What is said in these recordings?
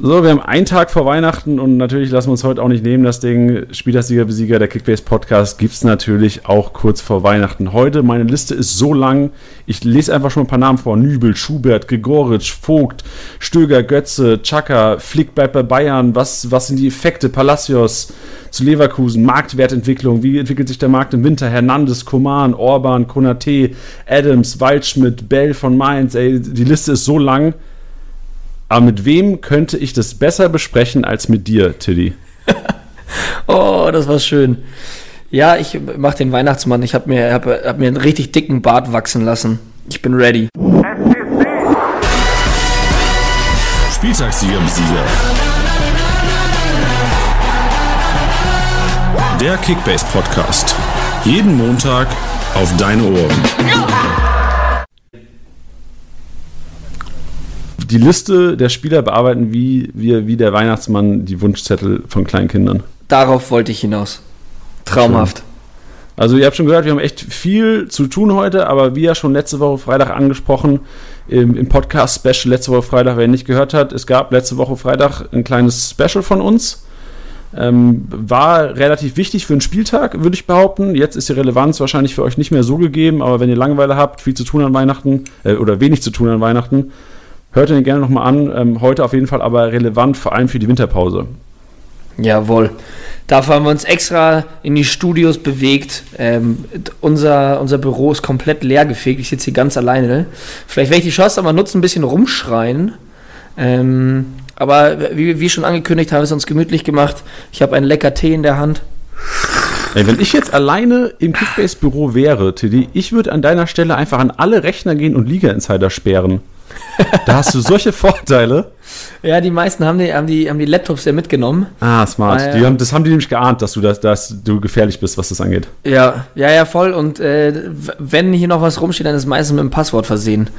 So, wir haben einen Tag vor Weihnachten und natürlich lassen wir uns heute auch nicht nehmen. Das Ding Spielersieger, Besieger, der Kickbase Podcast gibt es natürlich auch kurz vor Weihnachten. Heute, meine Liste ist so lang. Ich lese einfach schon ein paar Namen vor. Nübel, Schubert, Gregoritsch, Vogt, Stöger, Götze, Chaka, Flick bleibt bei Bayern. Was, was sind die Effekte? Palacios zu Leverkusen, Marktwertentwicklung. Wie entwickelt sich der Markt im Winter? Hernandez, Koman, Orban, Konate, Adams, Waldschmidt, Bell von Mainz. Ey, die Liste ist so lang. Aber mit wem könnte ich das besser besprechen als mit dir, Tilly? oh, das war schön. Ja, ich mach den Weihnachtsmann. Ich habe mir, hab, hab mir einen richtig dicken Bart wachsen lassen. Ich bin ready. Spieltagssieger Sieger. Der Kickbase Podcast. Jeden Montag auf deine Ohren. Die Liste der Spieler bearbeiten, wie, wie, wie der Weihnachtsmann die Wunschzettel von kleinen Kindern. Darauf wollte ich hinaus. Traumhaft. Also ihr habt schon gehört, wir haben echt viel zu tun heute, aber wie ja schon letzte Woche Freitag angesprochen, im, im Podcast-Special letzte Woche Freitag, wer nicht gehört hat, es gab letzte Woche Freitag ein kleines Special von uns. Ähm, war relativ wichtig für den Spieltag, würde ich behaupten. Jetzt ist die Relevanz wahrscheinlich für euch nicht mehr so gegeben, aber wenn ihr Langeweile habt, viel zu tun an Weihnachten äh, oder wenig zu tun an Weihnachten, Hört ihn gerne nochmal an. Ähm, heute auf jeden Fall aber relevant, vor allem für die Winterpause. Jawohl. Dafür haben wir uns extra in die Studios bewegt. Ähm, unser, unser Büro ist komplett leer gefegt. Ich sitze hier ganz alleine. Vielleicht werde ich die Chance aber nutzen, ein bisschen rumschreien. Ähm, aber wie, wie schon angekündigt, haben wir es uns gemütlich gemacht. Ich habe einen lecker Tee in der Hand. Ey, wenn ich jetzt alleine im Kickbase-Büro wäre, Tiddy, ich würde an deiner Stelle einfach an alle Rechner gehen und Liga-Insider sperren. Da hast du solche Vorteile. Ja, die meisten haben die, haben die, haben die Laptops ja mitgenommen. Ah, smart. Ah, ja. haben, das haben die nämlich geahnt, dass du, das, dass du gefährlich bist, was das angeht. Ja, ja, ja, voll. Und äh, wenn hier noch was rumsteht, dann ist es meistens mit dem Passwort versehen.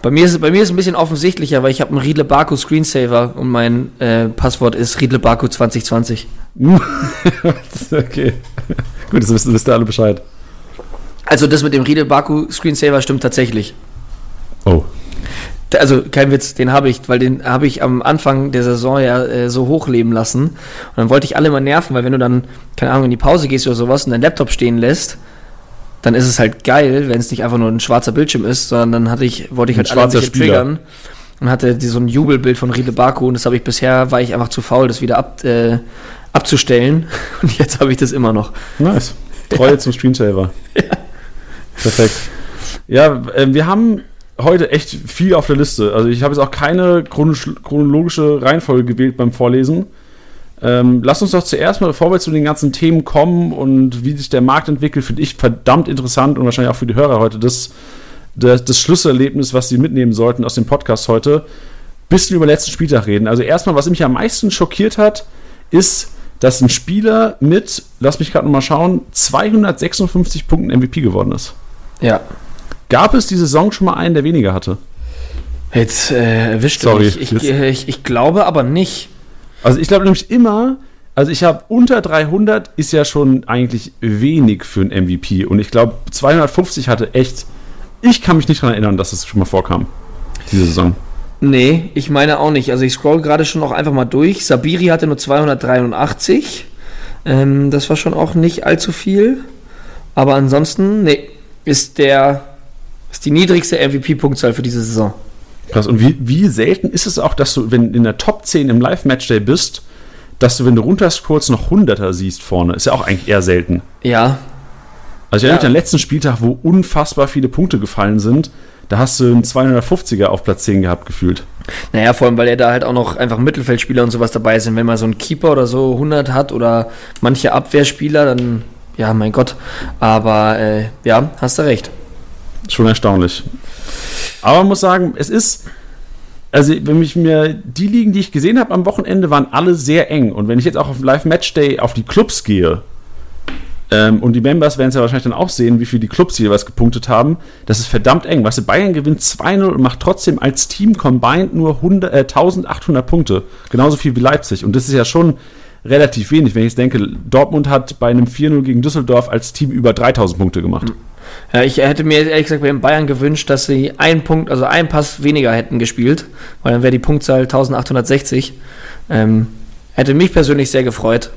Bei mir ist, bei mir ist es ein bisschen offensichtlicher, weil ich habe einen Riedle Baku Screensaver und mein äh, Passwort ist Riedle Baku 2020. okay. Gut, das wissen, wisst ihr alle Bescheid. Also das mit dem Riedle Baku Screensaver stimmt tatsächlich. Oh also kein Witz, den habe ich, weil den habe ich am Anfang der Saison ja äh, so hochleben lassen. Und dann wollte ich alle mal nerven, weil wenn du dann, keine Ahnung, in die Pause gehst oder sowas und dein Laptop stehen lässt, dann ist es halt geil, wenn es nicht einfach nur ein schwarzer Bildschirm ist, sondern dann hatte ich, wollte ich halt alle ein bisschen Spieler. triggern und hatte so ein Jubelbild von Riedle Baku und das habe ich bisher, war ich einfach zu faul, das wieder ab, äh, abzustellen. Und jetzt habe ich das immer noch. Nice. Treue ja. zum Screensaver. Ja. Perfekt. Ja, äh, wir haben heute echt viel auf der Liste. Also ich habe jetzt auch keine chronologische Reihenfolge gewählt beim Vorlesen. Ähm, lass uns doch zuerst mal, bevor wir zu den ganzen Themen kommen und wie sich der Markt entwickelt, finde ich verdammt interessant und wahrscheinlich auch für die Hörer heute das, das, das Schlüsselerlebnis, was sie mitnehmen sollten aus dem Podcast heute, bisschen über letzten Spieltag reden. Also erstmal, was mich am meisten schockiert hat, ist, dass ein Spieler mit, lass mich gerade nochmal schauen, 256 Punkten MVP geworden ist. Ja. Gab es die Saison schon mal einen, der weniger hatte? Jetzt äh, erwischt Sorry, mich. Ich, ich, ich, ich glaube aber nicht. Also ich glaube nämlich immer, also ich habe unter 300 ist ja schon eigentlich wenig für einen MVP und ich glaube 250 hatte echt. Ich kann mich nicht daran erinnern, dass es schon mal vorkam diese Saison. Nee, ich meine auch nicht. Also ich scroll gerade schon noch einfach mal durch. Sabiri hatte nur 283. Ähm, das war schon auch nicht allzu viel. Aber ansonsten, nee, ist der das ist die niedrigste MVP-Punktzahl für diese Saison. Krass. Und wie, wie selten ist es auch, dass du, wenn du in der Top 10 im Live-Matchday bist, dass du, wenn du runterscrollst, noch Hunderter siehst vorne? Ist ja auch eigentlich eher selten. Ja. Also ich erinnere mich an den letzten Spieltag, wo unfassbar viele Punkte gefallen sind. Da hast du einen 250er auf Platz 10 gehabt, gefühlt. Naja, vor allem, weil er da halt auch noch einfach Mittelfeldspieler und sowas dabei sind. Wenn man so einen Keeper oder so 100 hat oder manche Abwehrspieler, dann, ja, mein Gott. Aber, äh, ja, hast du recht. Schon erstaunlich. Aber man muss sagen, es ist. Also, wenn ich mir die Ligen, die ich gesehen habe am Wochenende, waren alle sehr eng. Und wenn ich jetzt auch auf Live Match Day auf die Clubs gehe, ähm, und die Members werden es ja wahrscheinlich dann auch sehen, wie viel die Clubs jeweils gepunktet haben, das ist verdammt eng. Weißt du, Bayern gewinnt 2-0 und macht trotzdem als Team combined nur 100, äh, 1800 Punkte. Genauso viel wie Leipzig. Und das ist ja schon relativ wenig, wenn ich jetzt denke, Dortmund hat bei einem 4-0 gegen Düsseldorf als Team über 3000 Punkte gemacht. Ja, ich hätte mir ehrlich gesagt bei den Bayern gewünscht, dass sie einen Punkt, also einen Pass weniger hätten gespielt, weil dann wäre die Punktzahl 1860. Ähm, hätte mich persönlich sehr gefreut,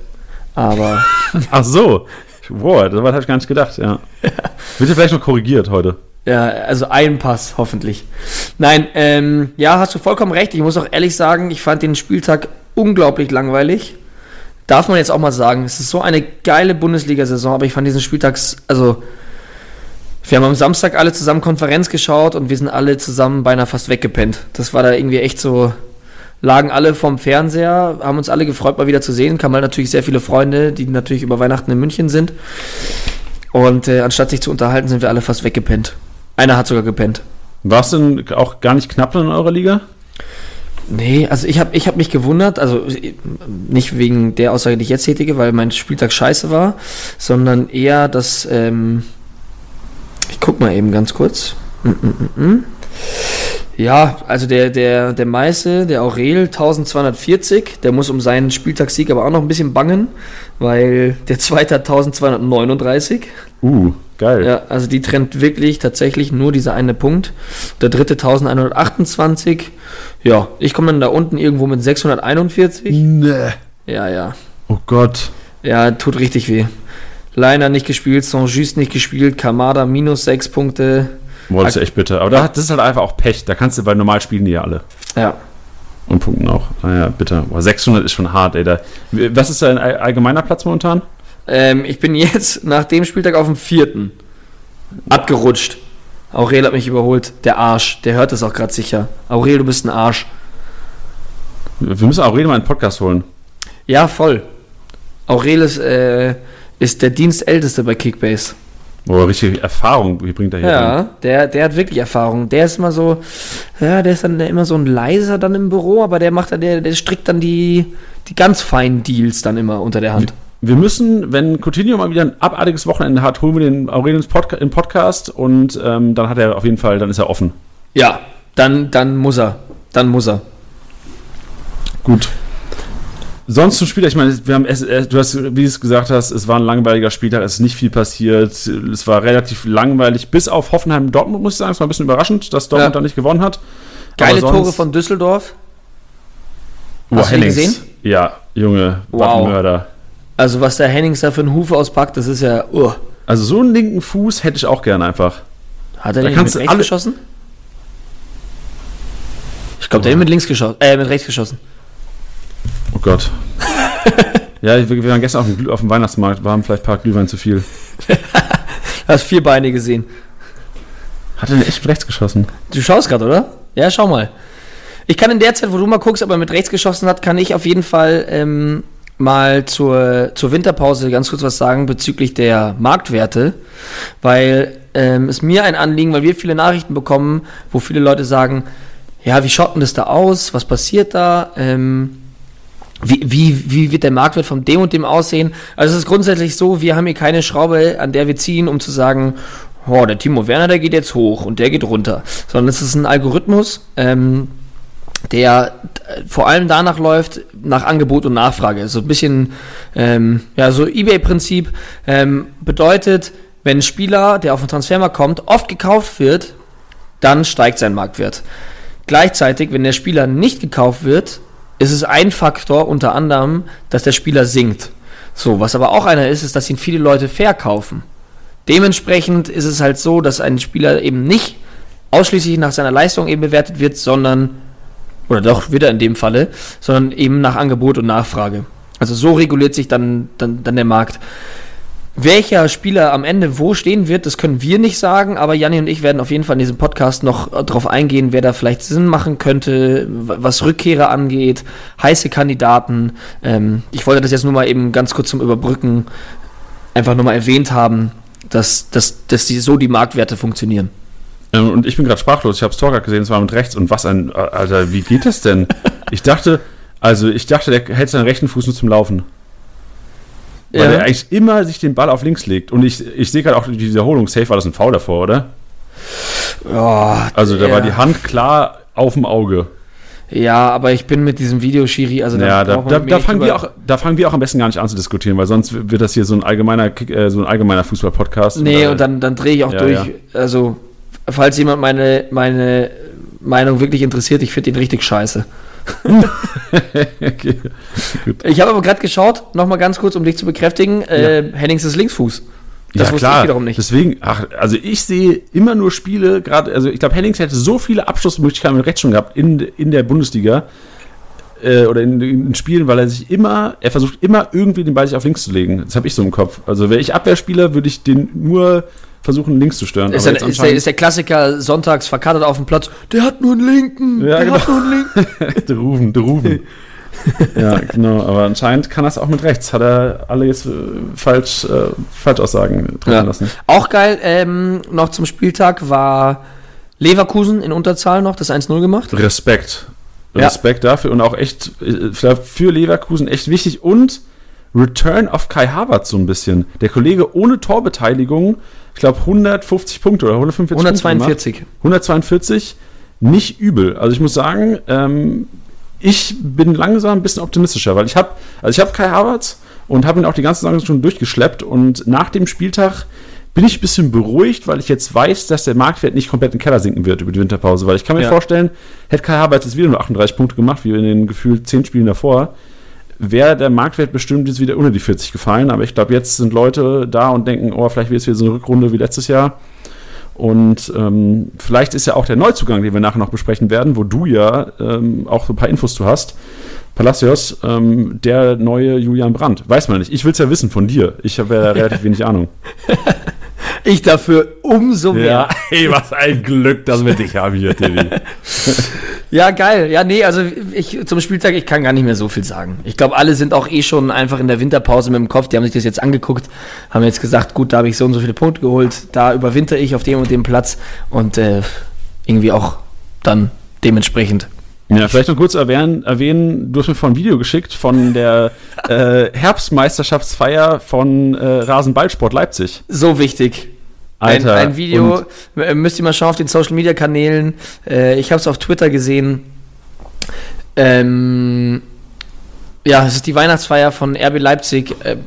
aber Ach so. Boah, das habe ich gar nicht gedacht, ja. Wird ja vielleicht noch korrigiert heute. ja, also ein Pass hoffentlich. Nein, ähm, ja, hast du vollkommen recht. Ich muss auch ehrlich sagen, ich fand den Spieltag unglaublich langweilig. Darf man jetzt auch mal sagen, es ist so eine geile Bundesliga-Saison, aber ich fand diesen Spieltags, also wir haben am Samstag alle zusammen Konferenz geschaut und wir sind alle zusammen beinahe fast weggepennt. Das war da irgendwie echt so, lagen alle vorm Fernseher, haben uns alle gefreut, mal wieder zu sehen. Kamen natürlich sehr viele Freunde, die natürlich über Weihnachten in München sind. Und äh, anstatt sich zu unterhalten, sind wir alle fast weggepennt. Einer hat sogar gepennt. War es denn auch gar nicht knapp in eurer Liga? Nee, also ich habe ich hab mich gewundert, also nicht wegen der Aussage, die ich jetzt tätige, weil mein Spieltag scheiße war, sondern eher, dass, ähm, ich guck mal eben ganz kurz. Mm, mm, mm. Ja, also der, der, der Meiße, der Aurel, 1240, der muss um seinen Spieltagssieg aber auch noch ein bisschen bangen, weil der zweite hat 1239. Uh, geil. Ja, also die trennt wirklich tatsächlich nur dieser eine Punkt. Der dritte 1128. Ja, ich komme dann da unten irgendwo mit 641. Nee. Ja, ja. Oh Gott. Ja, tut richtig weh. Leiner nicht gespielt, Saint-Just nicht gespielt, Kamada minus 6 Punkte. Boah, das ist echt bitter. Aber da, das ist halt einfach auch Pech. Da kannst du, weil normal spielen die ja alle. Ja. Und punkten auch. Naja, bitter. Boah, 600 ist schon hart, ey. Da, was ist dein all- allgemeiner Platz momentan? Ähm, ich bin jetzt nach dem Spieltag auf dem vierten. Abgerutscht. Aurel hat mich überholt. Der Arsch. Der hört es auch gerade sicher. Aurel, du bist ein Arsch. Wir müssen Aurelien mal einen Podcast holen. Ja, voll. Aurel ist, äh, ist der Dienstälteste bei Kickbase. Boah, richtig Erfahrung, wie bringt er hier rein? Ja, der, der hat wirklich Erfahrung. Der ist immer so, ja, der ist dann immer so ein leiser dann im Büro, aber der macht dann, der, der strickt dann die, die ganz feinen Deals dann immer unter der Hand. Wir müssen, wenn Coutinho mal wieder ein abartiges Wochenende hat, holen wir den Aurelien ins Podca im Podcast und ähm, dann hat er auf jeden Fall, dann ist er offen. Ja, dann, dann muss er. Dann muss er. Gut. Sonst zum Spieler, ich meine, wir haben es, äh, du hast, wie du es gesagt hast, es war ein langweiliger Spieltag, es ist nicht viel passiert, es war relativ langweilig, bis auf Hoffenheim Dortmund, muss ich sagen, es war ein bisschen überraschend, dass Dortmund Ja. da nicht gewonnen hat. Geile sonst- Tore von Düsseldorf. Boah, Hast du Hennings. gesehen? Ja, Junge, Wow. Mörder. Also was der Hennings da für einen Hufe auspackt, das ist ja, uh. Also so einen linken Fuß hätte ich auch gerne einfach. Hat er Da den mit du rechts alle- geschossen? Ich glaube, der hat mit links geschossen, äh, mit rechts geschossen. Oh Gott. ja, wir, waren gestern auf dem, auf dem Weihnachtsmarkt, wir haben vielleicht ein paar Glühwein zu viel. Du hast vier Beine gesehen. Hat er echt mit rechts geschossen? Du schaust gerade, oder? Ja, schau mal. Ich kann in der Zeit, wo du mal guckst, ob er mit rechts geschossen hat, kann ich auf jeden Fall ähm, mal zur, zur Winterpause ganz kurz was sagen bezüglich der Marktwerte, weil ähm, es mir ein Anliegen, weil wir viele Nachrichten bekommen, wo viele Leute sagen, ja, wie schaut denn das da aus? Was passiert da? Ähm, wie, wie, wie wird der Marktwert von dem und dem aussehen? Also es ist grundsätzlich so, wir haben hier keine Schraube, an der wir ziehen, um zu sagen, oh, der Timo Werner, der geht jetzt hoch und der geht runter. Sondern es ist ein Algorithmus, ähm, der äh, vor allem danach läuft, nach Angebot und Nachfrage. So ein bisschen, ähm, ja, so Ebay-Prinzip ähm, bedeutet, wenn ein Spieler, der auf den Transfermarkt kommt, oft gekauft wird, dann steigt sein Marktwert. Gleichzeitig, wenn der Spieler nicht gekauft wird, ist es ein Faktor unter anderem, dass der Spieler sinkt. So, was aber auch einer ist, ist, dass ihn viele Leute verkaufen. Dementsprechend ist es halt so, dass ein Spieler eben nicht ausschließlich nach seiner Leistung eben bewertet wird, sondern, oder doch wieder in dem Falle, sondern eben nach Angebot und Nachfrage. Also so reguliert sich dann, dann, dann der Markt. Welcher Spieler am Ende wo stehen wird, das können wir nicht sagen, aber Janni und ich werden auf jeden Fall in diesem Podcast noch äh, darauf eingehen, wer da vielleicht Sinn machen könnte, was Rückkehrer angeht, heiße Kandidaten. Ähm, ich wollte das jetzt nur mal eben ganz kurz zum Überbrücken einfach nur mal erwähnt haben, dass, dass, dass die, so die Marktwerte funktionieren. Ähm, und ich bin gerade sprachlos. Ich habe Stalker gesehen, es war mit rechts. Und was ein. Alter, wie geht das denn? Ich dachte, also ich dachte, der hält seinen rechten Fuß nur zum Laufen. Weil Ja. er eigentlich immer sich den Ball auf links legt. Und ich, ich sehe gerade auch die Wiederholung. Safe war das ein Foul davor, oder? Ja, Also da war die Hand klar auf dem Auge. Ja, aber ich bin mit diesem Videoschiri, also Ja, da, da, da, fangen wir auch, da fangen wir auch am besten gar nicht an zu diskutieren, weil sonst wird das hier so ein allgemeiner, äh, so ein allgemeiner Fußball-Podcast. Nee, Oder- und dann, dann drehe ich auch Ja, durch. ja. Also, falls jemand meine, meine Meinung wirklich interessiert, ich finde ihn richtig scheiße. Okay. Ich habe aber gerade geschaut, nochmal ganz kurz, um dich zu bekräftigen, äh, Hennings ist Linksfuß. Das ja, wusste klar. ich wiederum nicht. Deswegen, ach, also ich sehe immer nur Spiele, gerade, also ich glaube, Hennings hätte so viele Abschlussmöglichkeiten mit rechts schon gehabt in, in der Bundesliga äh, oder in, in Spielen, weil er sich immer, er versucht immer irgendwie den Ball sich auf links zu legen. Das habe ich so im Kopf. Also wäre ich Abwehrspieler, würde ich den nur versuchen, links zu stören. Ist, der, ist, der, ist der Klassiker sonntags verkatert auf dem Platz. Der hat nur einen linken. Ja, der genau. hat nur einen linken. Der Rufen, der Rufen. ja, genau. Aber anscheinend kann das auch mit rechts. Hat er alle jetzt äh, falsch, äh, Falschaussagen treffen Ja. lassen. Auch geil, ähm, noch zum Spieltag war Leverkusen in Unterzahl noch, das 1-0 gemacht. Respekt. Ja. Respekt dafür und auch echt äh, für Leverkusen echt wichtig. Und Return of Kai Havertz so ein bisschen. Der Kollege ohne Torbeteiligung, ich glaube 150 Punkte oder 145 Punkte 142. gemacht. 142, nicht übel. Also ich muss sagen, ähm, ich bin langsam ein bisschen optimistischer, weil ich habe, also ich habe Kai Havertz und habe ihn auch die ganze Saison schon durchgeschleppt und nach dem Spieltag bin ich ein bisschen beruhigt, weil ich jetzt weiß, dass der Marktwert nicht komplett in den Keller sinken wird über die Winterpause, weil ich kann mir Ja. vorstellen, hätte Kai Havertz jetzt wieder nur 38 Punkte gemacht, wie in den gefühlt 10 Spielen davor, wäre der Marktwert bestimmt jetzt wieder unter die 40 gefallen, aber ich glaube, jetzt sind Leute da und denken, oh, vielleicht wird es wieder so eine Rückrunde wie letztes Jahr. Und ähm, vielleicht ist ja auch der Neuzugang, den wir nachher noch besprechen werden, wo du ja ähm, auch so ein paar Infos zu hast. Palacios, ähm, der neue Julian Brandt. Weiß man nicht. Ich will es ja wissen von dir. Ich habe ja relativ wenig Ahnung. Ich dafür umso mehr. hey, was ein Glück, dass wir dich haben hier, Tilly. Ja, geil. Ja, nee, also ich zum Spieltag, ich kann gar nicht mehr so viel sagen. Ich glaube, alle sind auch eh schon einfach in der Winterpause mit dem Kopf. Die haben sich das jetzt angeguckt, haben jetzt gesagt, gut, da habe ich so und so viele Punkte geholt, da überwinter ich auf dem und dem Platz und äh, irgendwie auch dann dementsprechend. Ja, vielleicht noch kurz erwähnen, erwähnen, du hast mir vorhin ein Video geschickt von der äh, Herbstmeisterschaftsfeier von äh, Rasenballsport Leipzig. So wichtig. Alter, ein, ein Video, und- äh, müsst ihr mal schauen auf den Social Media Kanälen. Äh, ich habe es auf Twitter gesehen. Ähm, ja, es ist die Weihnachtsfeier von RB Leipzig, äh,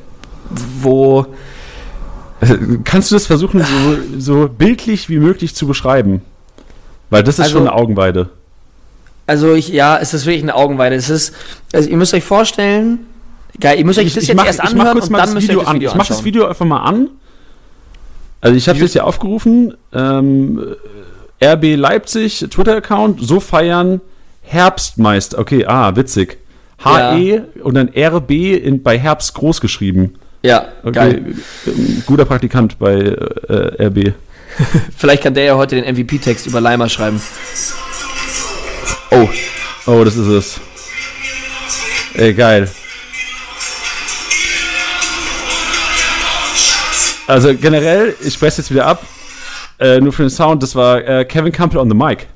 wo Kannst du das versuchen, so, so bildlich wie möglich zu beschreiben? Weil das ist Also- schon eine Augenweide. Also ich, ja, es ist wirklich eine Augenweide. Es ist, also ihr müsst euch vorstellen, geil, ihr müsst euch das jetzt mach, erst ich anhören und dann das müsst ihr Video das an. Video Ich mach das. Video einfach mal an. Also ich habe jetzt hier aufgerufen. Ähm, RB Leipzig, Twitter-Account, so feiern Herbstmeister. Okay, ah, witzig. HE und dann RB in, bei Herbst groß geschrieben. Ja, Okay, geil. ähm, guter Praktikant bei äh, RB. Vielleicht kann der ja heute den MVP-Text über Leimer schreiben. Oh, oh, das ist es. Ey, geil. Also generell, ich spreche jetzt wieder ab, äh, nur für den Sound, das war äh, Kevin Campbell on the mic.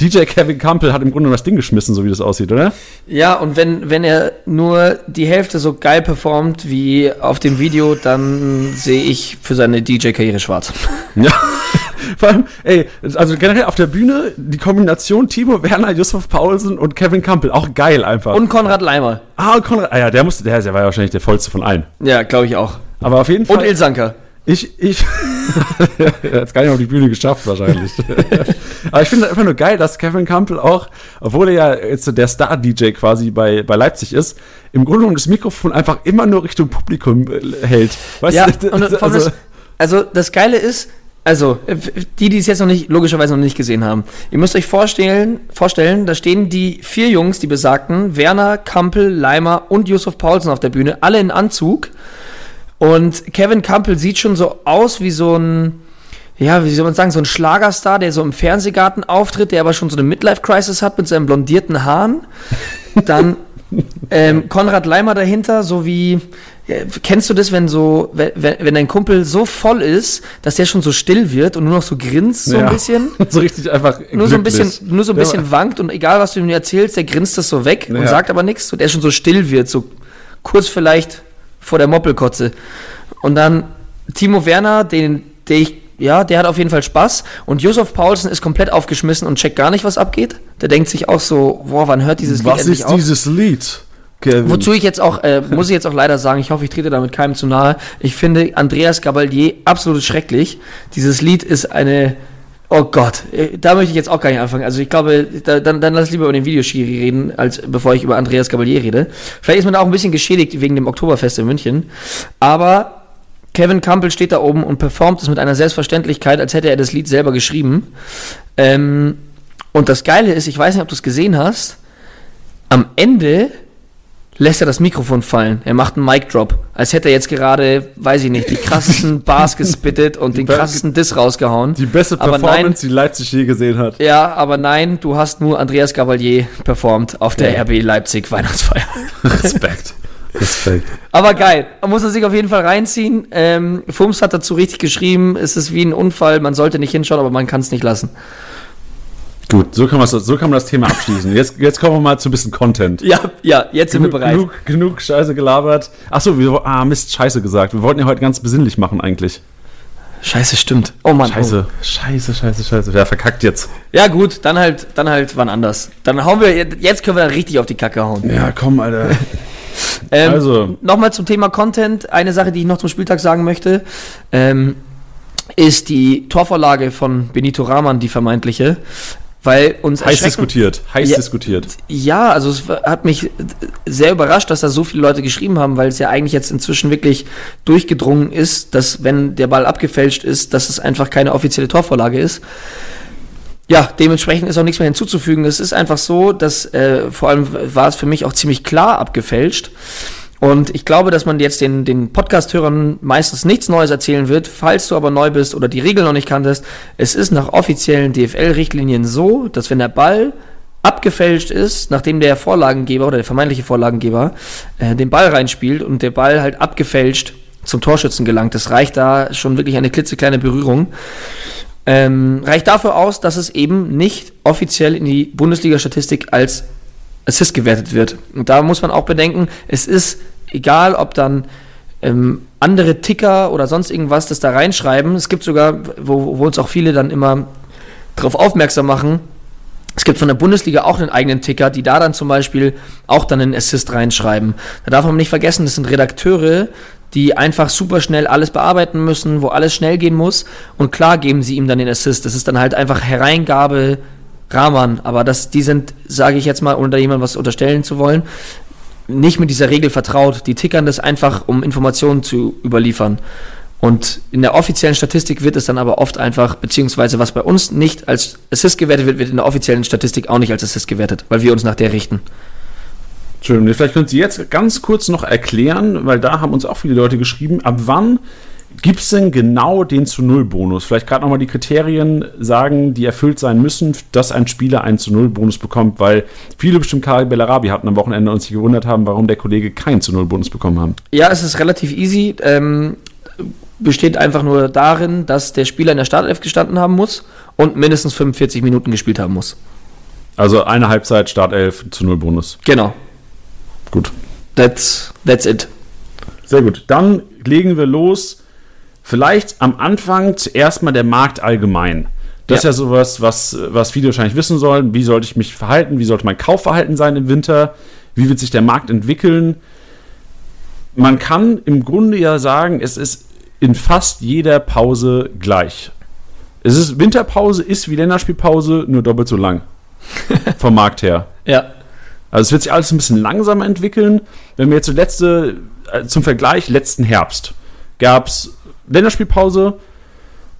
DJ Kevin Campbell hat im Grunde das Ding geschmissen, so wie das aussieht, oder? Ja, und wenn, wenn er nur die Hälfte so geil performt wie auf dem Video, dann sehe ich für seine DJ-Karriere schwarz. Ja. Vor allem, ey, also generell auf der Bühne die Kombination Timo Werner, Yusuf Paulsen und Kevin Campbell, auch geil einfach. Und Konrad Leimer. ah, Konrad, ah ja, der musste, der, der war ja wahrscheinlich der vollste von allen. Ja, glaube ich auch. Aber auf jeden Fall. Und Ilsanker. Ich, ich, er hat es gar nicht auf die Bühne geschafft, wahrscheinlich. Aber ich finde einfach nur geil, dass Kevin Campbell auch, obwohl er ja jetzt so der Star-DJ quasi bei, bei Leipzig ist, im Grunde genommen das Mikrofon einfach immer nur Richtung Publikum äh, hält. Weißt Ja, du, und also, das, also das Geile ist, also äh, die, die es jetzt noch nicht, logischerweise noch nicht gesehen haben, ihr müsst euch vorstellen, vorstellen, da stehen die vier Jungs, die besagten, Werner, Kampel, Leimer und Yusuf Paulsen auf der Bühne, alle in Anzug. Und Kevin Campbell sieht schon so aus wie so ein, ja, wie soll man sagen, so ein Schlagerstar, der so im Fernsehgarten auftritt, der aber schon so eine Midlife-Crisis hat mit seinen blondierten Haaren. Dann ähm, Konrad Leimer dahinter, so wie, kennst du das, wenn so, wenn, wenn dein Kumpel so voll ist, dass der schon so still wird und nur noch so grinst so ja, ein bisschen? so richtig einfach Nur so ein glücklich. bisschen, nur so ein Ja, bisschen wankt und egal was du ihm erzählst, der grinst das so weg und Ja. sagt aber nichts, so der schon so still wird, so kurz vielleicht vor der Moppelkotze. Und dann Timo Werner, den, den ich ja, der hat auf jeden Fall Spaß. Und Josef Paulsen ist komplett aufgeschmissen und checkt gar nicht, was abgeht. Der denkt sich auch so, boah, wann hört dieses Was Lied endlich ist auf? dieses Lied? Kevin? Wozu ich jetzt auch, äh, muss ich jetzt auch leider sagen, ich hoffe, ich trete damit keinem zu nahe. Ich finde Andreas Gabalier absolut schrecklich. Dieses Lied ist eine, oh Gott, äh, da möchte ich jetzt auch gar nicht anfangen. Also ich glaube, da, dann, dann lass lieber über den Videoschiri reden, als bevor ich über Andreas Gabalier rede. Vielleicht ist man da auch ein bisschen geschädigt wegen dem Oktoberfest in München. Aber Kevin Campbell steht da oben und performt es mit einer Selbstverständlichkeit, als hätte er das Lied selber geschrieben. Ähm, und das Geile ist, ich weiß nicht, ob du es gesehen hast, am Ende lässt er das Mikrofon fallen. Er macht einen Mic Drop, als hätte er jetzt gerade, weiß ich nicht, die krassesten Bars gespittet und den be- krassesten Diss rausgehauen. Die beste Performance, die Leipzig je gesehen hat. Ja, aber nein, du hast nur Andreas Gabalier performt auf der RB Leipzig Weihnachtsfeier. Respekt. Respekt. Aber geil, man muss er sich auf jeden Fall reinziehen. Ähm, Fums hat dazu richtig geschrieben, es ist wie ein Unfall, man sollte nicht hinschauen, aber man kann es nicht lassen. Gut, so kann, man das, so kann man das Thema abschließen. Jetzt, jetzt kommen wir mal zu ein bisschen Content. Ja, ja, jetzt sind wir Genug, bereit. genug, genug Scheiße gelabert. Achso, wir, ah, Mist, Scheiße gesagt. Wir wollten ja heute ganz besinnlich machen eigentlich. Scheiße, stimmt. Oh Mann. Scheiße, scheiße, scheiße, scheiße. Wer verkackt jetzt? Oh. Ja gut, dann halt, dann halt wann anders. Dann hauen wir, jetzt können wir richtig auf die Kacke hauen. Ja, komm, Alter. Ähm, Also. Nochmal zum Thema Content. Eine Sache, die ich noch zum Spieltag sagen möchte, ähm, ist die Torvorlage von Benito Rahman, die vermeintliche. Weil uns Heiß diskutiert, heiß Ja. diskutiert. Ja, also es hat mich sehr überrascht, dass da so viele Leute geschrieben haben, weil es ja eigentlich jetzt inzwischen wirklich durchgedrungen ist, dass wenn der Ball abgefälscht ist, dass es einfach keine offizielle Torvorlage ist. Ja, dementsprechend ist auch nichts mehr hinzuzufügen. Es ist einfach so, dass äh, vor allem war es für mich auch ziemlich klar abgefälscht. Und ich glaube, dass man jetzt den, den Podcast-Hörern meistens nichts Neues erzählen wird. Falls du aber neu bist oder die Regeln noch nicht kanntest, es ist nach offiziellen DFL-Richtlinien so, dass wenn der Ball abgefälscht ist, nachdem der Vorlagengeber oder der vermeintliche Vorlagengeber äh, den Ball reinspielt und der Ball halt abgefälscht zum Torschützen gelangt. Das reicht da schon wirklich eine klitzekleine Berührung. Ähm, reicht dafür aus, dass es eben nicht offiziell in die Bundesliga-Statistik als Assist gewertet wird. Und da muss man auch bedenken, es ist egal, ob dann ähm, andere Ticker oder sonst irgendwas das da reinschreiben. Es gibt sogar, wo, wo uns auch viele dann immer darauf aufmerksam machen, es gibt von der Bundesliga auch einen eigenen Ticker, die da dann zum Beispiel auch dann einen Assist reinschreiben. Da darf man nicht vergessen, das sind Redakteure, die einfach super schnell alles bearbeiten müssen, wo alles schnell gehen muss. Und klar geben sie ihm dann den Assist. Das ist dann halt einfach Hereingabe Rahman. Aber das, die sind, sage ich jetzt mal, ohne da jemand was unterstellen zu wollen, nicht mit dieser Regel vertraut. Die tickern das einfach, um Informationen zu überliefern. Und in der offiziellen Statistik wird es dann aber oft einfach, beziehungsweise was bei uns nicht als Assist gewertet wird, wird in der offiziellen Statistik auch nicht als Assist gewertet, weil wir uns nach der richten. Schön. Vielleicht können Sie jetzt ganz kurz noch erklären, weil da haben uns auch viele Leute geschrieben, ab wann gibt es denn genau den zu Null Bonus? Vielleicht gerade nochmal die Kriterien sagen, die erfüllt sein müssen, dass ein Spieler einen zu Null Bonus bekommt, weil viele bestimmt Karim Bellarabi hatten am Wochenende und sich gewundert haben, warum der Kollege keinen zu Null Bonus bekommen haben. Ja, es ist relativ easy. Ähm, besteht einfach nur darin, dass der Spieler in der Startelf gestanden haben muss und mindestens 45 Minuten gespielt haben muss. Also eine Halbzeit, Startelf, zu Null Bonus. Genau. Gut. That's, that's it. Sehr gut. Dann legen wir los. Vielleicht am Anfang zuerst mal der Markt allgemein. Das ist Ja. ja sowas, was, was viele wahrscheinlich wissen sollen. Wie sollte ich mich verhalten? Wie sollte mein Kaufverhalten sein im Winter? Wie wird sich der Markt entwickeln? Man kann im Grunde ja sagen, es ist in fast jeder Pause gleich. Es ist, Winterpause ist wie Länderspielpause, nur doppelt so lang. Vom Markt her. Ja. Also es wird sich alles ein bisschen langsamer entwickeln. Wenn wir jetzt so letzte, äh, zum Vergleich, letzten Herbst gab es Länderspielpause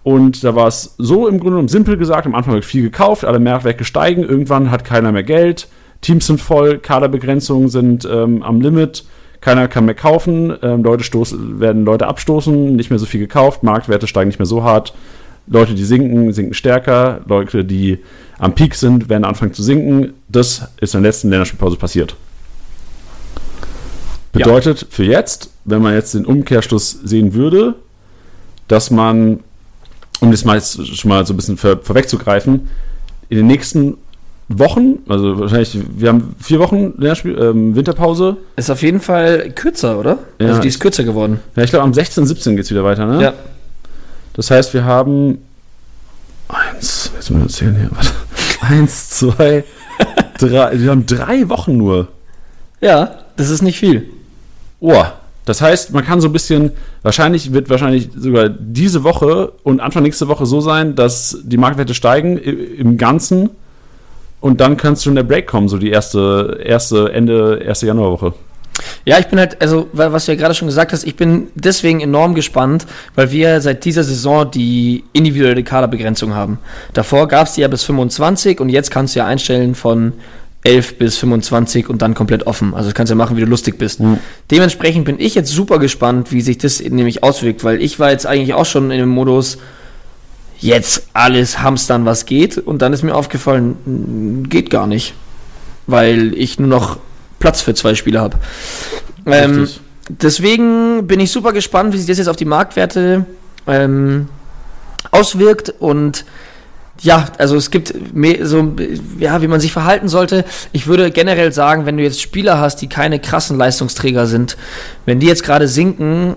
und da war es so im Grunde genommen simpel gesagt, am Anfang wird viel gekauft, alle Mehrwert gestiegen, irgendwann hat keiner mehr Geld, Teams sind voll, Kaderbegrenzungen sind ähm, am Limit, keiner kann mehr kaufen, ähm, Leute stoßen, werden Leute abstoßen, nicht mehr so viel gekauft, Marktwerte steigen nicht mehr so hart, Leute, die sinken, sinken stärker, Leute, die am Peak sind, werden anfangen zu sinken. Das ist in der letzten Länderspielpause passiert. Ja. Bedeutet für jetzt, wenn man jetzt den Umkehrschluss sehen würde, dass man, um das mal jetzt schon mal so ein bisschen vor, vorwegzugreifen, in den nächsten Wochen, also wahrscheinlich, wir haben vier Wochen Länderspiel, ähm, Winterpause. Ist auf jeden Fall kürzer, oder? Ja, also die ist kürzer geworden. Ja, ich glaube am 16, 17 geht es wieder weiter, ne? Ja. Das heißt, wir haben eins, jetzt müssen wir zählen hier. Warte. Eins, zwei, drei. Wir haben drei Wochen nur. Ja, das ist nicht viel. Oh, das heißt, man kann so ein bisschen, wahrscheinlich wird wahrscheinlich sogar diese Woche und Anfang nächste Woche so sein, dass die Marktwerte steigen im Ganzen und dann kann schon der Break kommen, so die erste, erste Ende, erste Januarwoche. Ja, ich bin halt, also, wa- was du ja gerade schon gesagt hast, ich bin deswegen enorm gespannt, weil wir seit dieser Saison die individuelle Kaderbegrenzung haben. Davor gab es die ja bis 25 und jetzt kannst du ja einstellen von 11 bis 25 und dann komplett offen. Also das kannst du ja machen, wie du lustig bist. Dementsprechend bin ich jetzt super gespannt, wie sich das nämlich auswirkt, weil ich war jetzt eigentlich auch schon in dem Modus, jetzt alles hamstern, was geht. Und dann ist mir aufgefallen, geht gar nicht. Weil ich nur noch Platz für zwei Spieler habe. Ähm, deswegen bin ich super gespannt, wie sich das jetzt auf die Marktwerte ähm, auswirkt und ja, also es gibt so, ja, wie man sich verhalten sollte. Ich würde generell sagen, wenn du jetzt Spieler hast, die keine krassen Leistungsträger sind, wenn die jetzt gerade sinken,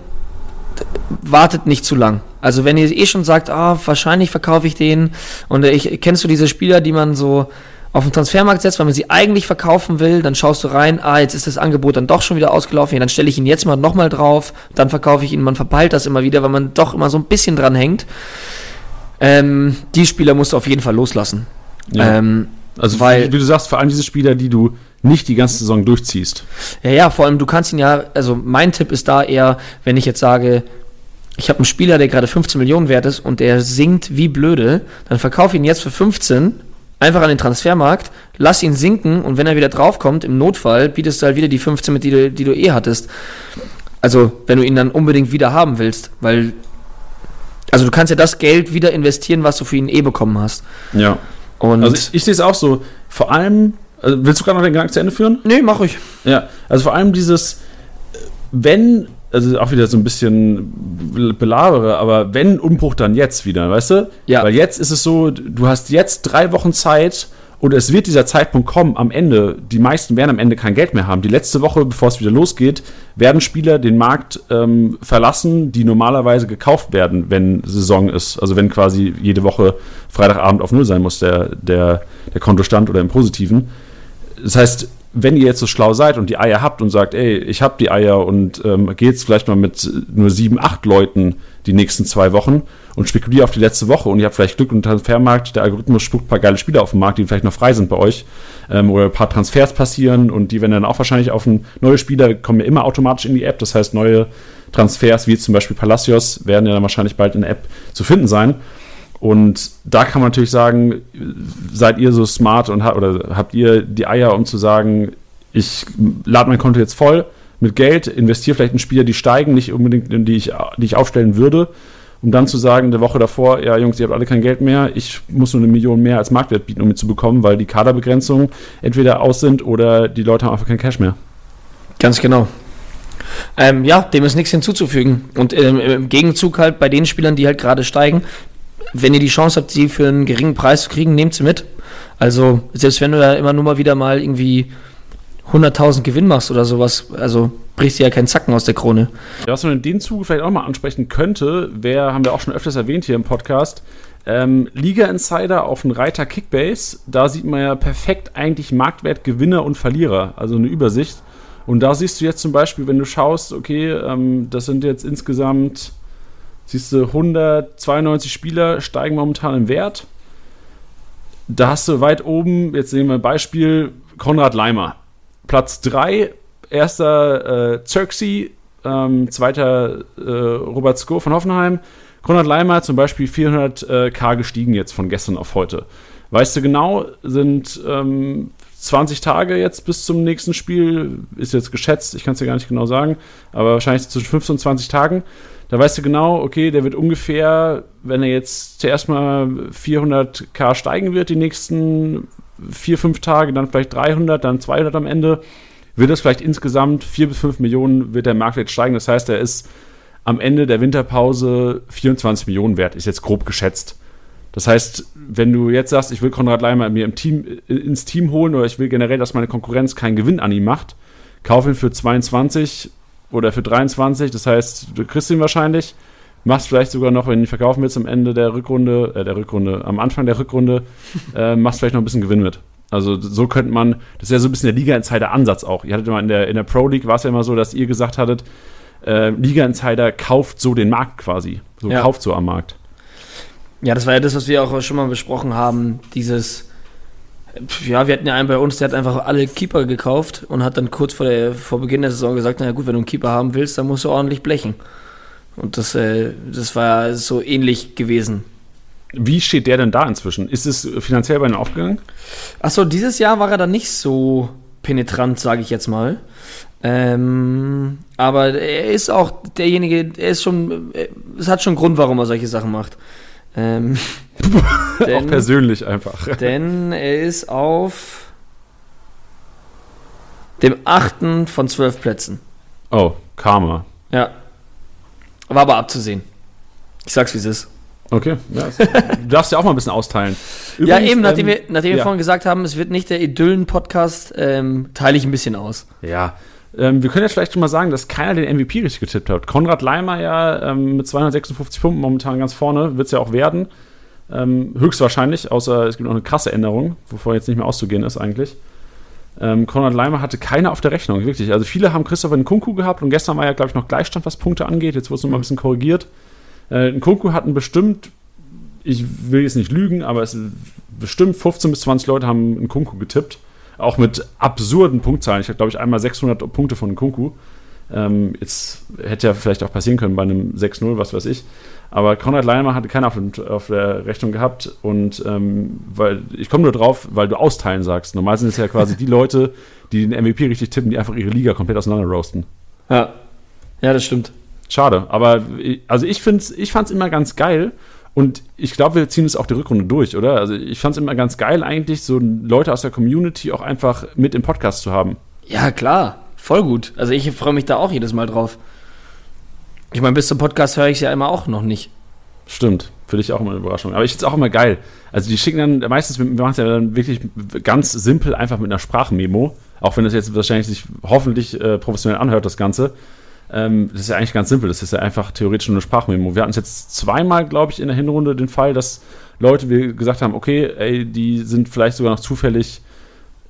wartet nicht zu lang. Also wenn ihr eh schon sagt, ah, wahrscheinlich verkaufe ich den und ich kennst du diese Spieler, die man so auf den Transfermarkt setzt, weil man sie eigentlich verkaufen will, dann schaust du rein, ah, jetzt ist das Angebot dann doch schon wieder ausgelaufen, ja, dann stelle ich ihn jetzt mal nochmal drauf, dann verkaufe ich ihn, man verpeilt das immer wieder, weil man doch immer so ein bisschen dran hängt. Ähm, die Spieler musst du auf jeden Fall loslassen. Ja. Ähm, Also, weil- wie du sagst, vor allem diese Spieler, die du nicht die ganze Saison durchziehst. Ja, ja, vor allem du kannst ihn ja, also mein Tipp ist da eher, wenn ich jetzt sage, ich habe einen Spieler, der gerade 15 Millionen wert ist und der sinkt wie blöde, dann verkaufe ihn jetzt für 15, einfach an den Transfermarkt, lass ihn sinken und wenn er wieder draufkommt, im Notfall bietest du halt wieder die 15 mit, die du, die du eh hattest. Also, wenn du ihn dann unbedingt wieder haben willst, weil, also du kannst ja das Geld wieder investieren, was du für ihn eh bekommen hast. Ja. Und, Also ich, ich sehe es auch so. Vor allem, also willst du gerade noch den Gedanken zu Ende führen? nee, mach ich. Ja, also vor allem dieses, wenn, also auch wieder so ein bisschen belabere, aber wenn Umbruch, dann jetzt wieder, weißt du? Ja. Weil jetzt ist es so, du hast jetzt drei Wochen Zeit und es wird dieser Zeitpunkt kommen, am Ende, die meisten werden am Ende kein Geld mehr haben. Die letzte Woche, bevor es wieder losgeht, werden Spieler den Markt ähm, verlassen, die normalerweise gekauft werden, wenn Saison ist. Also wenn quasi jede Woche Freitagabend auf Null sein muss, der, der, der Kontostand oder im Positiven. Das heißt, wenn ihr jetzt so schlau seid und die Eier habt und sagt, ey, ich habe die Eier und ähm, jetzt vielleicht mal mit nur sieben, acht Leuten die nächsten zwei Wochen und spekuliere auf die letzte Woche und ihr habt vielleicht Glück und Transfermarkt, der Algorithmus spuckt ein paar geile Spieler auf den Markt, die vielleicht noch frei sind bei euch ähm, oder ein paar Transfers passieren und die werden dann auch wahrscheinlich auf ein neue Spieler kommen ja immer automatisch in die App, das heißt neue Transfers wie zum Beispiel Palacios werden ja dann wahrscheinlich bald in der App zu finden sein. Und da kann man natürlich sagen, seid ihr so smart und ha oder habt ihr die Eier, um zu sagen, ich lade mein Konto jetzt voll mit Geld, investiere vielleicht in Spieler, die steigen, nicht unbedingt in die ich, die ich aufstellen würde, um dann zu sagen, der Woche davor, ja Jungs, ihr habt alle kein Geld mehr, ich muss nur eine Million mehr als Marktwert bieten, um ihn zu bekommen, weil die Kaderbegrenzungen entweder aus sind oder die Leute haben einfach kein Cash mehr. Ganz genau. Ähm, ja, dem ist nichts hinzuzufügen. Und ähm, im Gegenzug halt bei den Spielern, die halt gerade steigen, wenn ihr die Chance habt, sie für einen geringen Preis zu kriegen, nehmt sie mit. Also, selbst wenn du da immer nur mal wieder mal irgendwie 100.000 Gewinn machst oder sowas, also brichst dir ja keinen Zacken aus der Krone. Ja, Was man in dem Zuge vielleicht auch mal ansprechen könnte, wäre, haben wir auch schon öfters erwähnt hier im Podcast, ähm, Liga Insider auf den Reiter Kickbase. Da sieht man ja perfekt eigentlich Marktwert Gewinner und Verlierer, also eine Übersicht. Und da siehst du jetzt zum Beispiel, wenn du schaust, okay, ähm, das sind jetzt insgesamt, siehst du, 192 Spieler steigen momentan im Wert. Da hast du weit oben, jetzt nehmen wir ein Beispiel, Konrad Leimer. Platz 3, erster äh, Xerxes, ähm, zweiter äh, Robert Sko von Hoffenheim. Konrad Leimer zum Beispiel 400k gestiegen jetzt von gestern auf heute. Weißt du genau, sind ähm, 20 Tage jetzt bis zum nächsten Spiel, ist jetzt geschätzt, ich kann es dir gar nicht genau sagen, aber wahrscheinlich zwischen 15 und 20 Tagen. Da weißt du genau, okay, der wird ungefähr, wenn er jetzt zuerst mal 400k steigen wird, die nächsten vier, fünf Tage, dann vielleicht 300, dann 200 am Ende, wird es vielleicht insgesamt 4 bis 5 Millionen wird der Marktwert steigen. Das heißt, er ist am Ende der Winterpause 24 Millionen wert, ist jetzt grob geschätzt. Das heißt, wenn du jetzt sagst, ich will Konrad Leimer mir im Team, ins Team holen oder ich will generell, dass meine Konkurrenz keinen Gewinn an ihm macht, kauf ihn für 22 oder für 23, das heißt, du kriegst ihn wahrscheinlich. machst vielleicht sogar noch, wenn du ihn verkaufen willst am Ende der Rückrunde, äh, der Rückrunde, am Anfang der Rückrunde, äh, machst vielleicht noch ein bisschen Gewinn mit. Also so könnte man, das ist ja so ein bisschen der Liga-Insider-Ansatz auch. Ihr hattet immer in der, in der Pro League war es ja immer so, dass ihr gesagt hattet, äh, Liga-Insider kauft so den Markt quasi. So Ja. kauft so am Markt. Ja, das war ja das, was wir auch schon mal besprochen haben. Dieses, ja, wir hatten ja einen bei uns, der hat einfach alle Keeper gekauft und hat dann kurz vor, der, vor Beginn der Saison gesagt, na gut, wenn du einen Keeper haben willst, dann musst du ordentlich blechen. Und das, äh, das war ja so ähnlich gewesen. Wie steht der denn da inzwischen? Ist es finanziell bei ihm aufgegangen? Achso, dieses Jahr war er dann nicht so penetrant, sage ich jetzt mal. Ähm, aber er ist auch derjenige, er ist schon, äh, es hat schon einen Grund, warum er solche Sachen macht. Ähm, auch denn, persönlich einfach. denn er ist auf dem achten von zwölf Plätzen. Oh, Karma. Ja. War aber abzusehen. Ich sag's, wie es ist. Okay, ja, du darfst ja auch mal ein bisschen austeilen. ja, Übrigens, eben, nachdem, ähm, wir, nachdem wir ja. vorhin gesagt haben, es wird nicht der Idyllen-Podcast, ähm, teile ich ein bisschen aus. Ja, ähm, wir können jetzt vielleicht schon mal sagen, dass keiner den MVP richtig getippt hat. Konrad Leimer ja ähm, mit 256 Punkten momentan ganz vorne, wird es ja auch werden. Ähm, höchstwahrscheinlich, außer es gibt noch eine krasse Änderung, wovor jetzt nicht mehr auszugehen ist eigentlich. Ähm, Konrad Leimer hatte keine auf der Rechnung, wirklich. Also viele haben Christopher Nkunku gehabt und gestern war ja, glaube ich, noch Gleichstand, was Punkte angeht. Jetzt wurde es nochmal ein bisschen korrigiert. Äh, Nkunku hatten bestimmt, ich will jetzt nicht lügen, aber es bestimmt 15 bis 20 Leute haben Nkunku getippt. Auch mit absurden Punktzahlen. Ich habe, glaube ich, einmal 600 Punkte von Nkunku. Ähm, jetzt hätte ja vielleicht auch passieren können bei einem 6-0, was weiß ich. Aber Konrad Leimer hatte keiner auf, auf der Rechnung gehabt. Und ähm, weil ich komme nur drauf, weil du austeilen sagst. Normal sind es ja quasi die Leute, die den MVP richtig tippen, die einfach ihre Liga komplett auseinander roasten. Ja. Ja, das stimmt. Schade, aber ich- also ich ich fand es immer ganz geil und ich glaube, wir ziehen es auch die Rückrunde durch, oder? Also ich fand es immer ganz geil eigentlich, so Leute aus der Community auch einfach mit im Podcast zu haben. Ja, klar. Voll gut. Also ich freue mich da auch jedes Mal drauf. Ich meine, bis zum Podcast höre ich es ja immer auch noch nicht. Stimmt, für dich auch immer eine Überraschung. Aber ich finde es auch immer geil. Also die schicken dann, meistens, wir machen es ja dann wirklich ganz simpel einfach mit einer Sprachmemo, auch wenn das jetzt wahrscheinlich sich hoffentlich äh, professionell anhört, das Ganze. Ähm, das ist ja eigentlich ganz simpel, das ist ja einfach theoretisch nur eine Sprachmemo. Wir hatten es jetzt zweimal, glaube ich, in der Hinrunde den Fall, dass Leute wir gesagt haben, okay, ey, die sind vielleicht sogar noch zufällig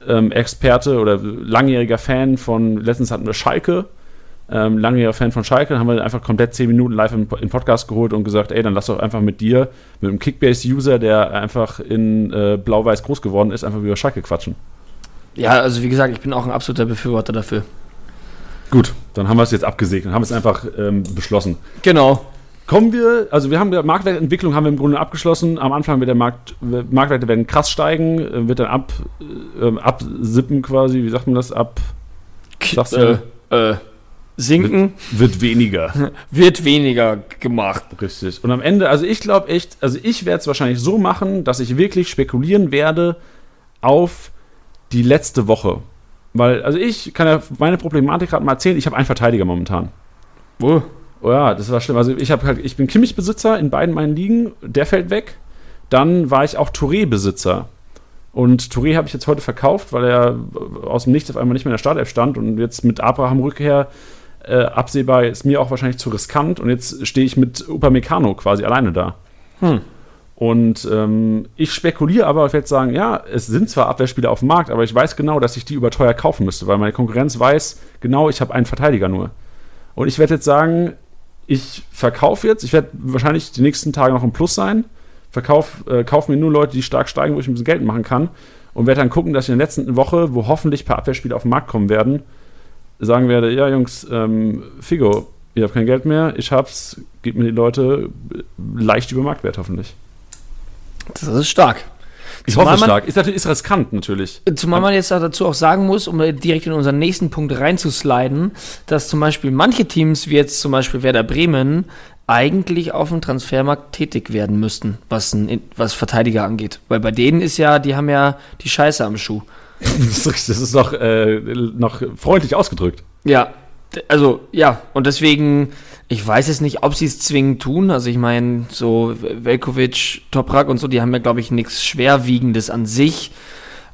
ähm, Experte oder langjähriger Fan von, letztens hatten wir Schalke, ähm, langjähriger Fan von Schalke, dann haben wir einfach komplett 10 Minuten live im, im Podcast geholt und gesagt, ey, dann lass doch einfach mit dir, mit einem Kickbase-User, der einfach in äh, Blau-Weiß groß geworden ist, einfach über Schalke quatschen. Ja, also wie gesagt, ich bin auch ein absoluter Befürworter dafür. Gut, dann haben wir es jetzt abgesegnet, haben es einfach ähm, beschlossen. Genau. Kommen wir, also wir haben ja Marktwertentwicklung haben wir im Grunde abgeschlossen. Am Anfang wird der Markt, Marktwerte werden krass steigen, äh, wird dann ab, äh, absippen quasi, wie sagt man das, ab, Sag's Äh, äh, sinken wird weniger. wird weniger gemacht. Richtig. Und am Ende, also ich glaube echt, also ich werde es wahrscheinlich so machen, dass ich wirklich spekulieren werde auf die letzte Woche. Weil, also ich kann ja meine Problematik gerade mal erzählen, ich habe einen Verteidiger momentan. Wo? Oh ja, das war schlimm. Also ich habe halt, ich bin Kimmich-Besitzer in beiden meinen Ligen, der fällt weg. Dann war ich auch Touré-Besitzer. Und Touré habe ich jetzt heute verkauft, weil er aus dem Nichts auf einmal nicht mehr in der Startelf stand und jetzt mit Abraham Rückkehr äh, absehbar ist mir auch wahrscheinlich zu riskant und jetzt stehe ich mit Upamecano quasi alleine da. Hm. Und ähm, ich spekuliere aber, ich werde sagen, ja, es sind zwar Abwehrspieler auf dem Markt, aber ich weiß genau, dass ich die überteuer kaufen müsste, weil meine Konkurrenz weiß, genau, ich habe einen Verteidiger nur. Und ich werde jetzt sagen, ich verkaufe jetzt, ich werde wahrscheinlich die nächsten Tage noch im Plus sein, verkauf, äh, kaufe mir nur Leute, die stark steigen, wo ich ein bisschen Geld machen kann und werde dann gucken, dass ich in der letzten Woche, wo hoffentlich ein paar Abwehrspieler auf den Markt kommen werden, sagen werde, ja Jungs, ähm, Figo, ihr habt kein Geld mehr, ich hab's, gebt mir die Leute äh, leicht über Marktwert hoffentlich. Das ist stark. Ich Zumal hoffe man- stark. Ist natürlich ist riskant natürlich. Zumal man jetzt dazu auch sagen muss, um direkt in unseren nächsten Punkt reinzusliden, dass zum Beispiel manche Teams, wie jetzt zum Beispiel Werder Bremen, eigentlich auf dem Transfermarkt tätig werden müssten, was, ein, was Verteidiger angeht. Weil bei denen ist ja, die haben ja die Scheiße am Schuh. Das ist, noch, äh, noch freundlich ausgedrückt. Ja, also ja, und deswegen, ich weiß jetzt nicht, ob sie es zwingend tun. Also ich meine, so Velkovic, Toprak und so, die haben ja, glaube ich, nichts Schwerwiegendes an sich.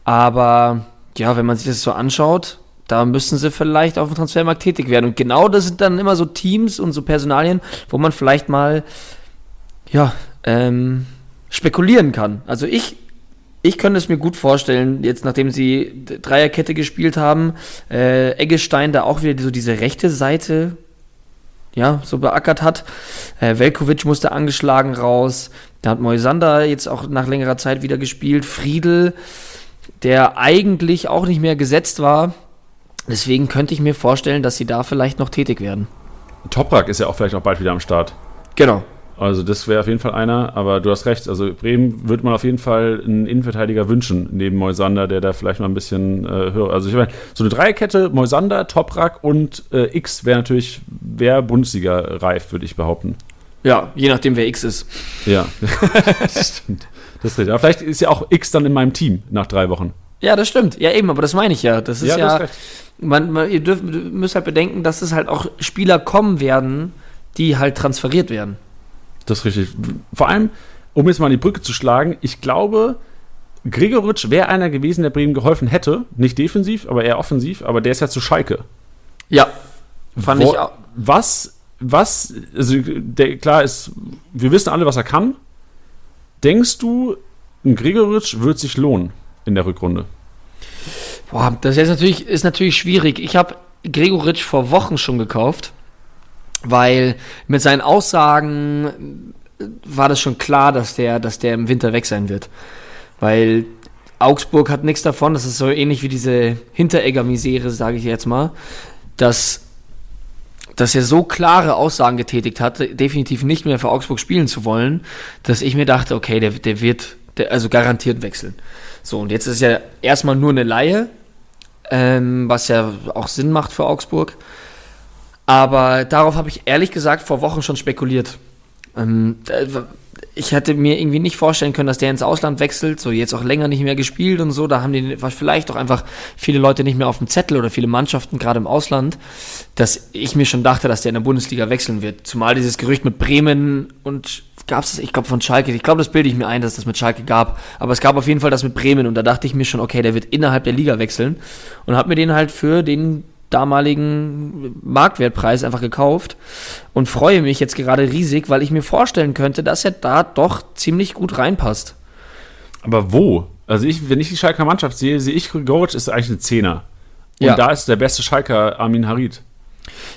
Aber ja, wenn man sich das so anschaut, da müssen sie vielleicht auf dem Transfermarkt tätig werden. Und genau das sind dann immer so Teams und so Personalien, wo man vielleicht mal, ja, ähm, spekulieren kann. Also ich, ich könnte es mir gut vorstellen, jetzt nachdem sie Dreierkette gespielt haben, äh, Eggestein da auch wieder so diese rechte Seite ja, so beackert hat. Äh, Velkovic musste angeschlagen raus. Da hat Moisander jetzt auch nach längerer Zeit wieder gespielt. Friedel, der eigentlich auch nicht mehr gesetzt war. Deswegen könnte ich mir vorstellen, dass sie da vielleicht noch tätig werden. Toprak ist ja auch vielleicht auch bald wieder am Start. Genau. Also das wäre auf jeden Fall einer, aber du hast recht. Also Bremen würde man auf jeden Fall einen Innenverteidiger wünschen, neben Moisander, der da vielleicht mal ein bisschen äh, höher. Also ich meine, so eine Dreierkette, Moisander, Toprak und äh, X wäre natürlich, wäre Bundesliga-reif, würde ich behaupten. Ja, je nachdem, wer X ist. Ja, das stimmt. Das ist richtig. Aber vielleicht ist ja auch X dann in meinem Team nach drei Wochen. Ja, das stimmt. Ja, eben, aber das meine ich ja. Das ist Ja, ja. man, man, ihr dürft, müsst halt bedenken, dass es halt auch Spieler kommen werden, die halt transferiert werden. Das ist richtig. Vor allem, um jetzt mal die Brücke zu schlagen, ich glaube, Gregoritsch wäre einer gewesen, der Bremen geholfen hätte. Nicht defensiv, aber eher offensiv. Aber der ist ja zu Schalke. Ja. Fand Wo- ich auch. Was, was, also der, klar ist, wir wissen alle, was er kann. Denkst du, ein Gregoritsch wird sich lohnen in der Rückrunde? Boah, das ist natürlich, ist natürlich schwierig. Ich habe Gregoritsch vor Wochen schon gekauft, weil mit seinen Aussagen äh, war das schon klar, dass der, dass der im Winter weg sein wird. Weil Augsburg hat nichts davon, das ist so ähnlich wie diese Hinteregger-Misere, sage ich jetzt mal, dass, dass er so klare Aussagen getätigt hat, definitiv nicht mehr für Augsburg spielen zu wollen, dass ich mir dachte, okay, der, der wird der, also garantiert wechseln. So, und jetzt ist ja erstmal nur eine Laie, ähm, was ja auch Sinn macht für Augsburg. Aber darauf habe ich ehrlich gesagt vor Wochen schon spekuliert. Ähm, äh, ich hätte mir irgendwie nicht vorstellen können, dass der ins Ausland wechselt, so jetzt auch länger nicht mehr gespielt und so. Da haben die vielleicht auch einfach viele Leute nicht mehr auf dem Zettel oder viele Mannschaften gerade im Ausland, dass ich mir schon dachte, dass der in der Bundesliga wechseln wird. Zumal dieses Gerücht mit Bremen und gab es, ich glaube von Schalke, ich glaube, das bilde ich mir ein, dass es das mit Schalke gab. Aber es gab auf jeden Fall das mit Bremen und da dachte ich mir schon, okay, der wird innerhalb der Liga wechseln und habe mir den halt für den damaligen Marktwertpreis einfach gekauft und freue mich jetzt gerade riesig, weil ich mir vorstellen könnte, dass er da doch ziemlich gut reinpasst. Aber wo? Also ich, wenn ich die Schalker Mannschaft sehe, sehe ich Gregoritsch ist eigentlich ein Zehner. Und Ja. da ist der beste Schalker Armin Harid.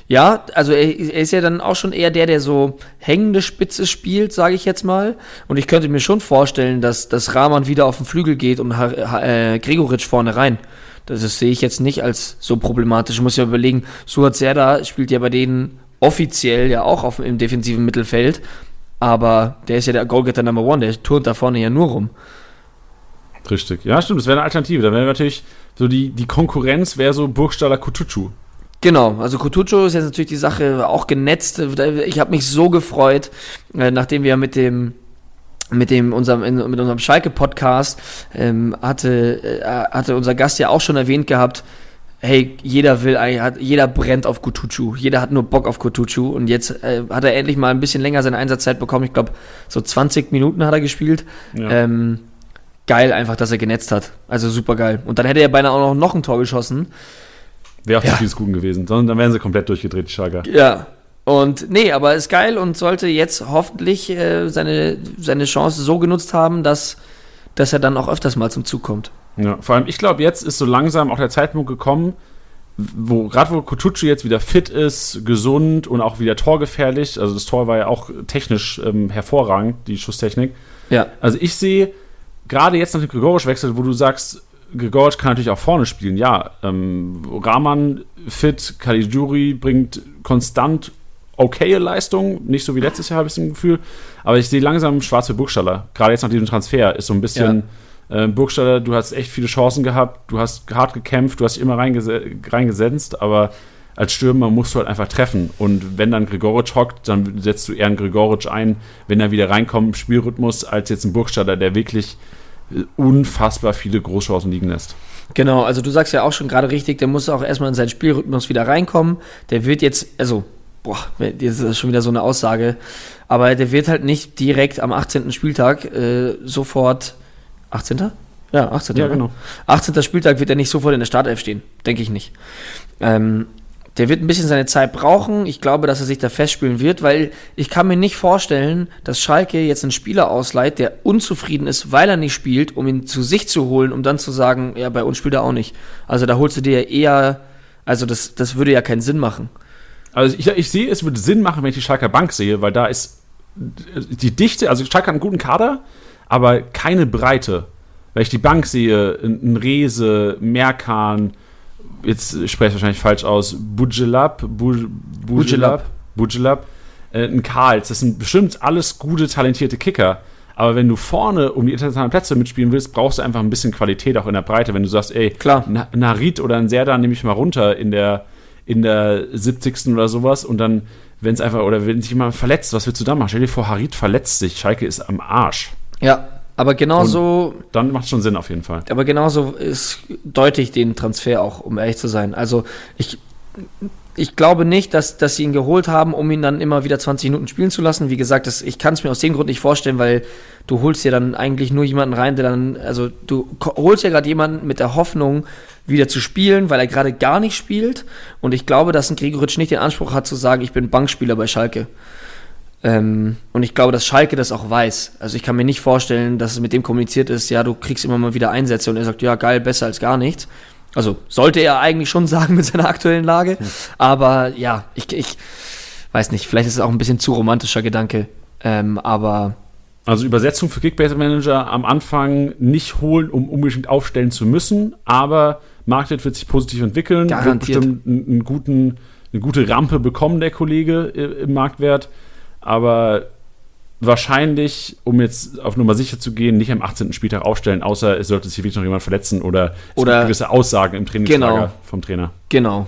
Ja, also er, er ist ja dann auch schon eher der, der so hängende Spitze spielt, sage ich jetzt mal. Und ich könnte mir schon vorstellen, dass, dass Rahman wieder auf den Flügel geht und Ha- Ha- äh, Gregoritsch vorne rein. Das ist- sehe ich jetzt nicht als so problematisch. Ich muss ja überlegen, Suat Serdar spielt ja bei denen offiziell ja auch auf, im defensiven Mittelfeld. Aber der ist ja der Goalgetter Number One, der turnt da vorne ja nur rum. Richtig. Ja, stimmt, das wäre eine Alternative. Da wäre natürlich so die, die Konkurrenz wäre so Burgstaller Kutucu. Genau, also Kutucu ist jetzt natürlich die Sache auch genetzt. Ich habe mich so gefreut, äh, nachdem wir mit dem mit dem unserem mit unserem Schalke Podcast ähm, hatte äh, hatte unser Gast ja auch schon erwähnt gehabt. Hey, jeder will, hat, jeder brennt auf Kutucu. Jeder hat nur Bock auf Kutucu. Und jetzt äh, hat er endlich mal ein bisschen länger seine Einsatzzeit bekommen. Ich glaube, so 20 Minuten hat er gespielt. Ja. Ähm, geil einfach, dass er genetzt hat. Also super geil. Und dann hätte er beinahe auch noch, noch ein Tor geschossen. Wäre auch Ja. zu viel Guten gewesen. Sondern dann wären sie komplett durchgedreht, die Schalker. Ja. Und nee, aber ist geil und sollte jetzt hoffentlich äh, seine, seine Chance so genutzt haben, dass, dass er dann auch öfters mal zum Zug kommt. Ja, vor allem, ich glaube, jetzt ist so langsam auch der Zeitpunkt gekommen, wo gerade wo Kutucu jetzt wieder fit ist, gesund und auch wieder torgefährlich. Also das Tor war ja auch technisch ähm, hervorragend, die Schusstechnik. Ja. Also ich sehe gerade jetzt nach dem Gregorisch-Wechsel, wo du sagst, Gregorisch kann natürlich auch vorne spielen. Ja, ähm, Rahman fit, Caligiuri bringt konstant okaye Leistung, nicht so wie letztes Jahr habe ich das Gefühl, aber ich sehe langsam schwarz für Burgstaller. Gerade jetzt nach diesem Transfer ist so ein bisschen äh, Burgstaller, du hast echt viele Chancen gehabt, du hast hart gekämpft, du hast dich immer reingese reingesetzt, aber als Stürmer musst du halt einfach treffen. Und wenn dann Gregoritsch hockt, dann setzt du eher einen Gregoritsch ein, wenn er wieder reinkommt im Spielrhythmus, als jetzt ein Burgstaller, der wirklich äh, unfassbar viele Großchancen liegen lässt. Genau, also du sagst ja auch schon gerade richtig, der muss auch erstmal in seinen Spielrhythmus wieder reinkommen. Der wird jetzt, also, boah, jetzt ist das schon wieder so eine Aussage, aber der wird halt nicht direkt am 18. Spieltag äh, sofort, 18.? Ja, 18. Ja, ne? genau. 18. Spieltag wird er nicht sofort in der Startelf stehen. Denke ich nicht. Ähm, der wird ein bisschen seine Zeit brauchen. Ich glaube, dass er sich da festspielen wird, weil ich kann mir nicht vorstellen, dass Schalke jetzt einen Spieler ausleiht, der unzufrieden ist, weil er nicht spielt, um ihn zu sich zu holen, um dann zu sagen, ja, bei uns spielt er auch nicht. Also da holst du dir ja eher, also das, das würde ja keinen Sinn machen. Also ich, ich sehe, es würde Sinn machen, wenn ich die Schalker Bank sehe, weil da ist die Dichte, also Schalke hat einen guten Kader, aber keine Breite. Wenn ich die Bank sehe, ein Rese, Merkan, jetzt spreche ich wahrscheinlich falsch aus, Bujelab, Bu- Bujelab, Bujelab, äh, ein Karls, das sind bestimmt alles gute, talentierte Kicker. Aber wenn du vorne um die internationalen Plätze mitspielen willst, brauchst du einfach ein bisschen Qualität auch in der Breite. Wenn du sagst, ey, Klar. Na- Narit oder ein Serda nehme ich mal runter in der, in der 70. oder sowas und dann, wenn es einfach, oder wenn sich jemand verletzt, was willst du da machen? Stell dir vor, Harit verletzt sich, Schalke ist am Arsch. Ja, aber genauso Dann macht schon Sinn auf jeden Fall. Aber genauso ist deutlich den Transfer auch, um ehrlich zu sein. Also ich, ich glaube nicht, dass, dass sie ihn geholt haben, um ihn dann immer wieder 20 Minuten spielen zu lassen. Wie gesagt, das, ich kann es mir aus dem Grund nicht vorstellen, weil du holst ja dann eigentlich nur jemanden rein, der dann, also du holst ja gerade jemanden mit der Hoffnung, wieder zu spielen, weil er gerade gar nicht spielt. Und ich glaube, dass ein Gregoritsch nicht den Anspruch hat zu sagen, ich bin Bankspieler bei Schalke. Ähm, und ich glaube, dass Schalke das auch weiß. Also ich kann mir nicht vorstellen, dass es mit dem kommuniziert ist, ja, du kriegst immer mal wieder Einsätze und er sagt, ja, geil, besser als gar nichts. Also sollte er eigentlich schon sagen mit seiner aktuellen Lage. Aber ja, ich, ich weiß nicht, vielleicht ist es auch ein bisschen zu romantischer Gedanke. Ähm, aber Also Übersetzung für Kickbase Manager am Anfang nicht holen, um unbedingt aufstellen zu müssen, aber Marktwert wird sich positiv entwickeln, Garantiert. wird bestimmt einen, einen guten, eine gute Rampe bekommen, der Kollege äh, im Marktwert, aber wahrscheinlich, um jetzt auf Nummer sicher zu gehen, nicht am 18. Spieltag aufstellen, außer es sollte sich wirklich noch jemand verletzen oder es Oder- gibt gewisse Aussagen im Trainingslager Genau. vom Trainer. genau.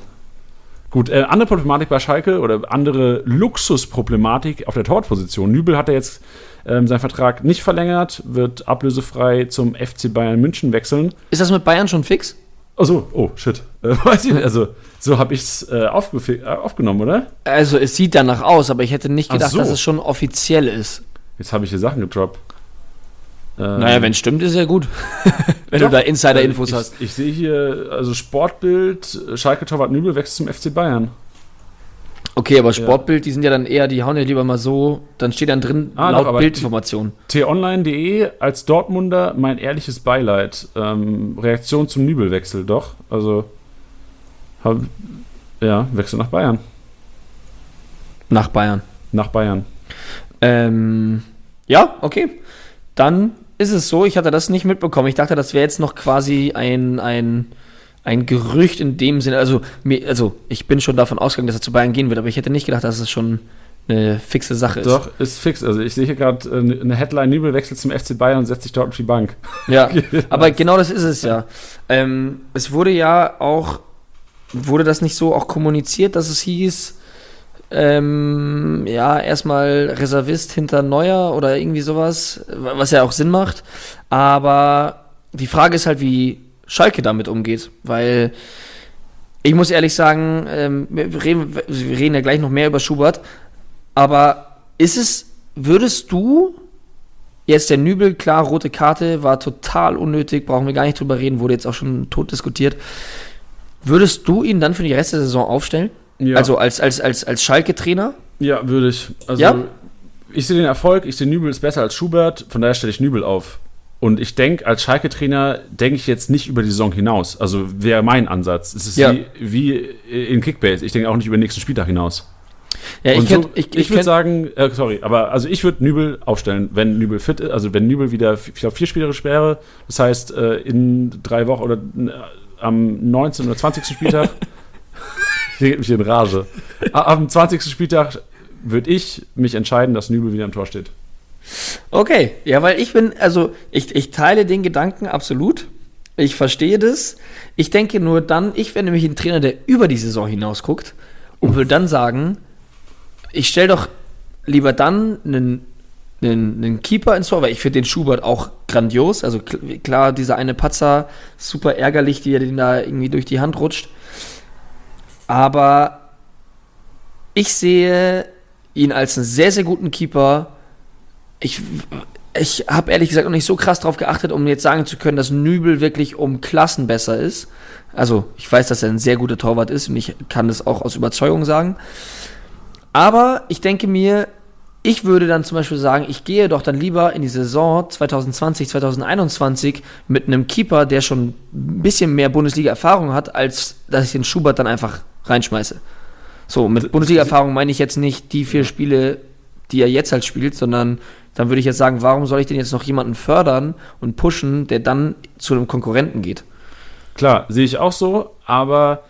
Gut, äh, andere Problematik bei Schalke oder andere Luxusproblematik auf der Torwartposition. Nübel hat er jetzt ähm, seinen Vertrag nicht verlängert, wird ablösefrei zum FC Bayern München wechseln. Ist das mit Bayern schon fix? Also, oh shit, äh, weiß ich nicht. Also so habe ich es äh, äh, aufgenommen, oder? Also es sieht danach aus, aber ich hätte nicht Ach gedacht, so. dass es schon offiziell ist. Jetzt habe ich hier Sachen gedroppt. Ähm, Naja, wenn es stimmt, ist ja gut. wenn doch, du da Insider-Infos äh, hast. Ich, ich sehe hier, also Sportbild, Schalke Torwart Nübel wechselt zum FC Bayern. Okay, aber Sportbild, die sind ja dann eher, die hauen ja lieber mal so, dann steht dann drin Ah, laut Bildinformation. t-online.de als Dortmunder mein ehrliches Beileid. Ähm, Reaktion zum Nübelwechsel, doch. Also, hab, ja, Wechsel nach Bayern. Nach Bayern. Nach Bayern. Ähm, ja, okay. Dann ist es so, ich hatte das nicht mitbekommen. Ich dachte, das wäre jetzt noch quasi ein, ein, ein Gerücht in dem Sinne. Also, mir, also, ich bin schon davon ausgegangen, dass er zu Bayern gehen wird, aber ich hätte nicht gedacht, dass es schon eine fixe Sache ist. Doch, ist fix. Also, ich sehe hier gerade äh, eine Headline: Nübelwechsel zum FC Bayern und setzt sich dort auf die Bank. Ja, aber genau das ist es ja. Ähm, es wurde ja auch, wurde das nicht so auch kommuniziert, dass es hieß, ähm, ja, erstmal Reservist hinter Neuer oder irgendwie sowas, was ja auch Sinn macht. Aber die Frage ist halt, wie Schalke damit umgeht, weil ich muss ehrlich sagen, ähm, wir, reden, wir reden ja gleich noch mehr über Schubert, aber ist es, würdest du Jetzt der Nübel, klar, rote Karte, war total unnötig, brauchen wir gar nicht drüber reden, wurde jetzt auch schon tot diskutiert. Würdest du ihn dann für die Rest der Saison aufstellen? Ja. Also als, als, als, als Schalke-Trainer? Ja, würde ich. Also, Ja? ich sehe den Erfolg, ich sehe Nübel ist besser als Schubert, von daher stelle ich Nübel auf. Und ich denke, als Schalke-Trainer denke ich jetzt nicht über die Saison hinaus. Also wäre mein Ansatz. Es ist Ja. wie, wie in Kickbase. Ich denke auch nicht über den nächsten Spieltag hinaus. Ja, ich, so, ich, ich, ich, würde sagen, äh, sorry, aber also ich würde Nübel aufstellen, wenn Nübel fit ist, also wenn Nübel wieder, ich glaube, vier spielerisch wäre, das heißt äh, in drei Wochen oder äh, am 19. oder 20. Spieltag, hier geht mich in Rage, am 20. Spieltag würde ich mich entscheiden, dass Nübel wieder im Tor steht. Okay, ja, weil ich bin, also ich, ich teile den Gedanken absolut. Ich verstehe das. Ich denke nur dann, ich wäre nämlich ein Trainer, der über die Saison hinaus guckt und würde dann sagen, ich stelle doch lieber dann einen, einen, einen Keeper ins Tor, weil ich finde den Schubert auch grandios. Also kl- klar, dieser eine Patzer, super ärgerlich, wie er den da irgendwie durch die Hand rutscht. Aber ich sehe ihn als einen sehr, sehr guten Keeper. Ich, ich habe ehrlich gesagt noch nicht so krass drauf geachtet, um jetzt sagen zu können, dass Nübel wirklich um Klassen besser ist. Also, ich weiß, dass er ein sehr guter Torwart ist und ich kann das auch aus Überzeugung sagen. Aber ich denke mir, ich würde dann zum Beispiel sagen, ich gehe doch dann lieber in die Saison 2020, 2021 mit einem Keeper, der schon ein bisschen mehr Bundesliga-Erfahrung hat, als dass ich den Schubert dann einfach reinschmeiße. So, mit Bundesliga-Erfahrung meine ich jetzt nicht die vier Spiele, die er jetzt halt spielt, sondern dann würde ich jetzt sagen, warum soll ich denn jetzt noch jemanden fördern und pushen, der dann zu einem Konkurrenten geht? Klar, sehe ich auch so, aber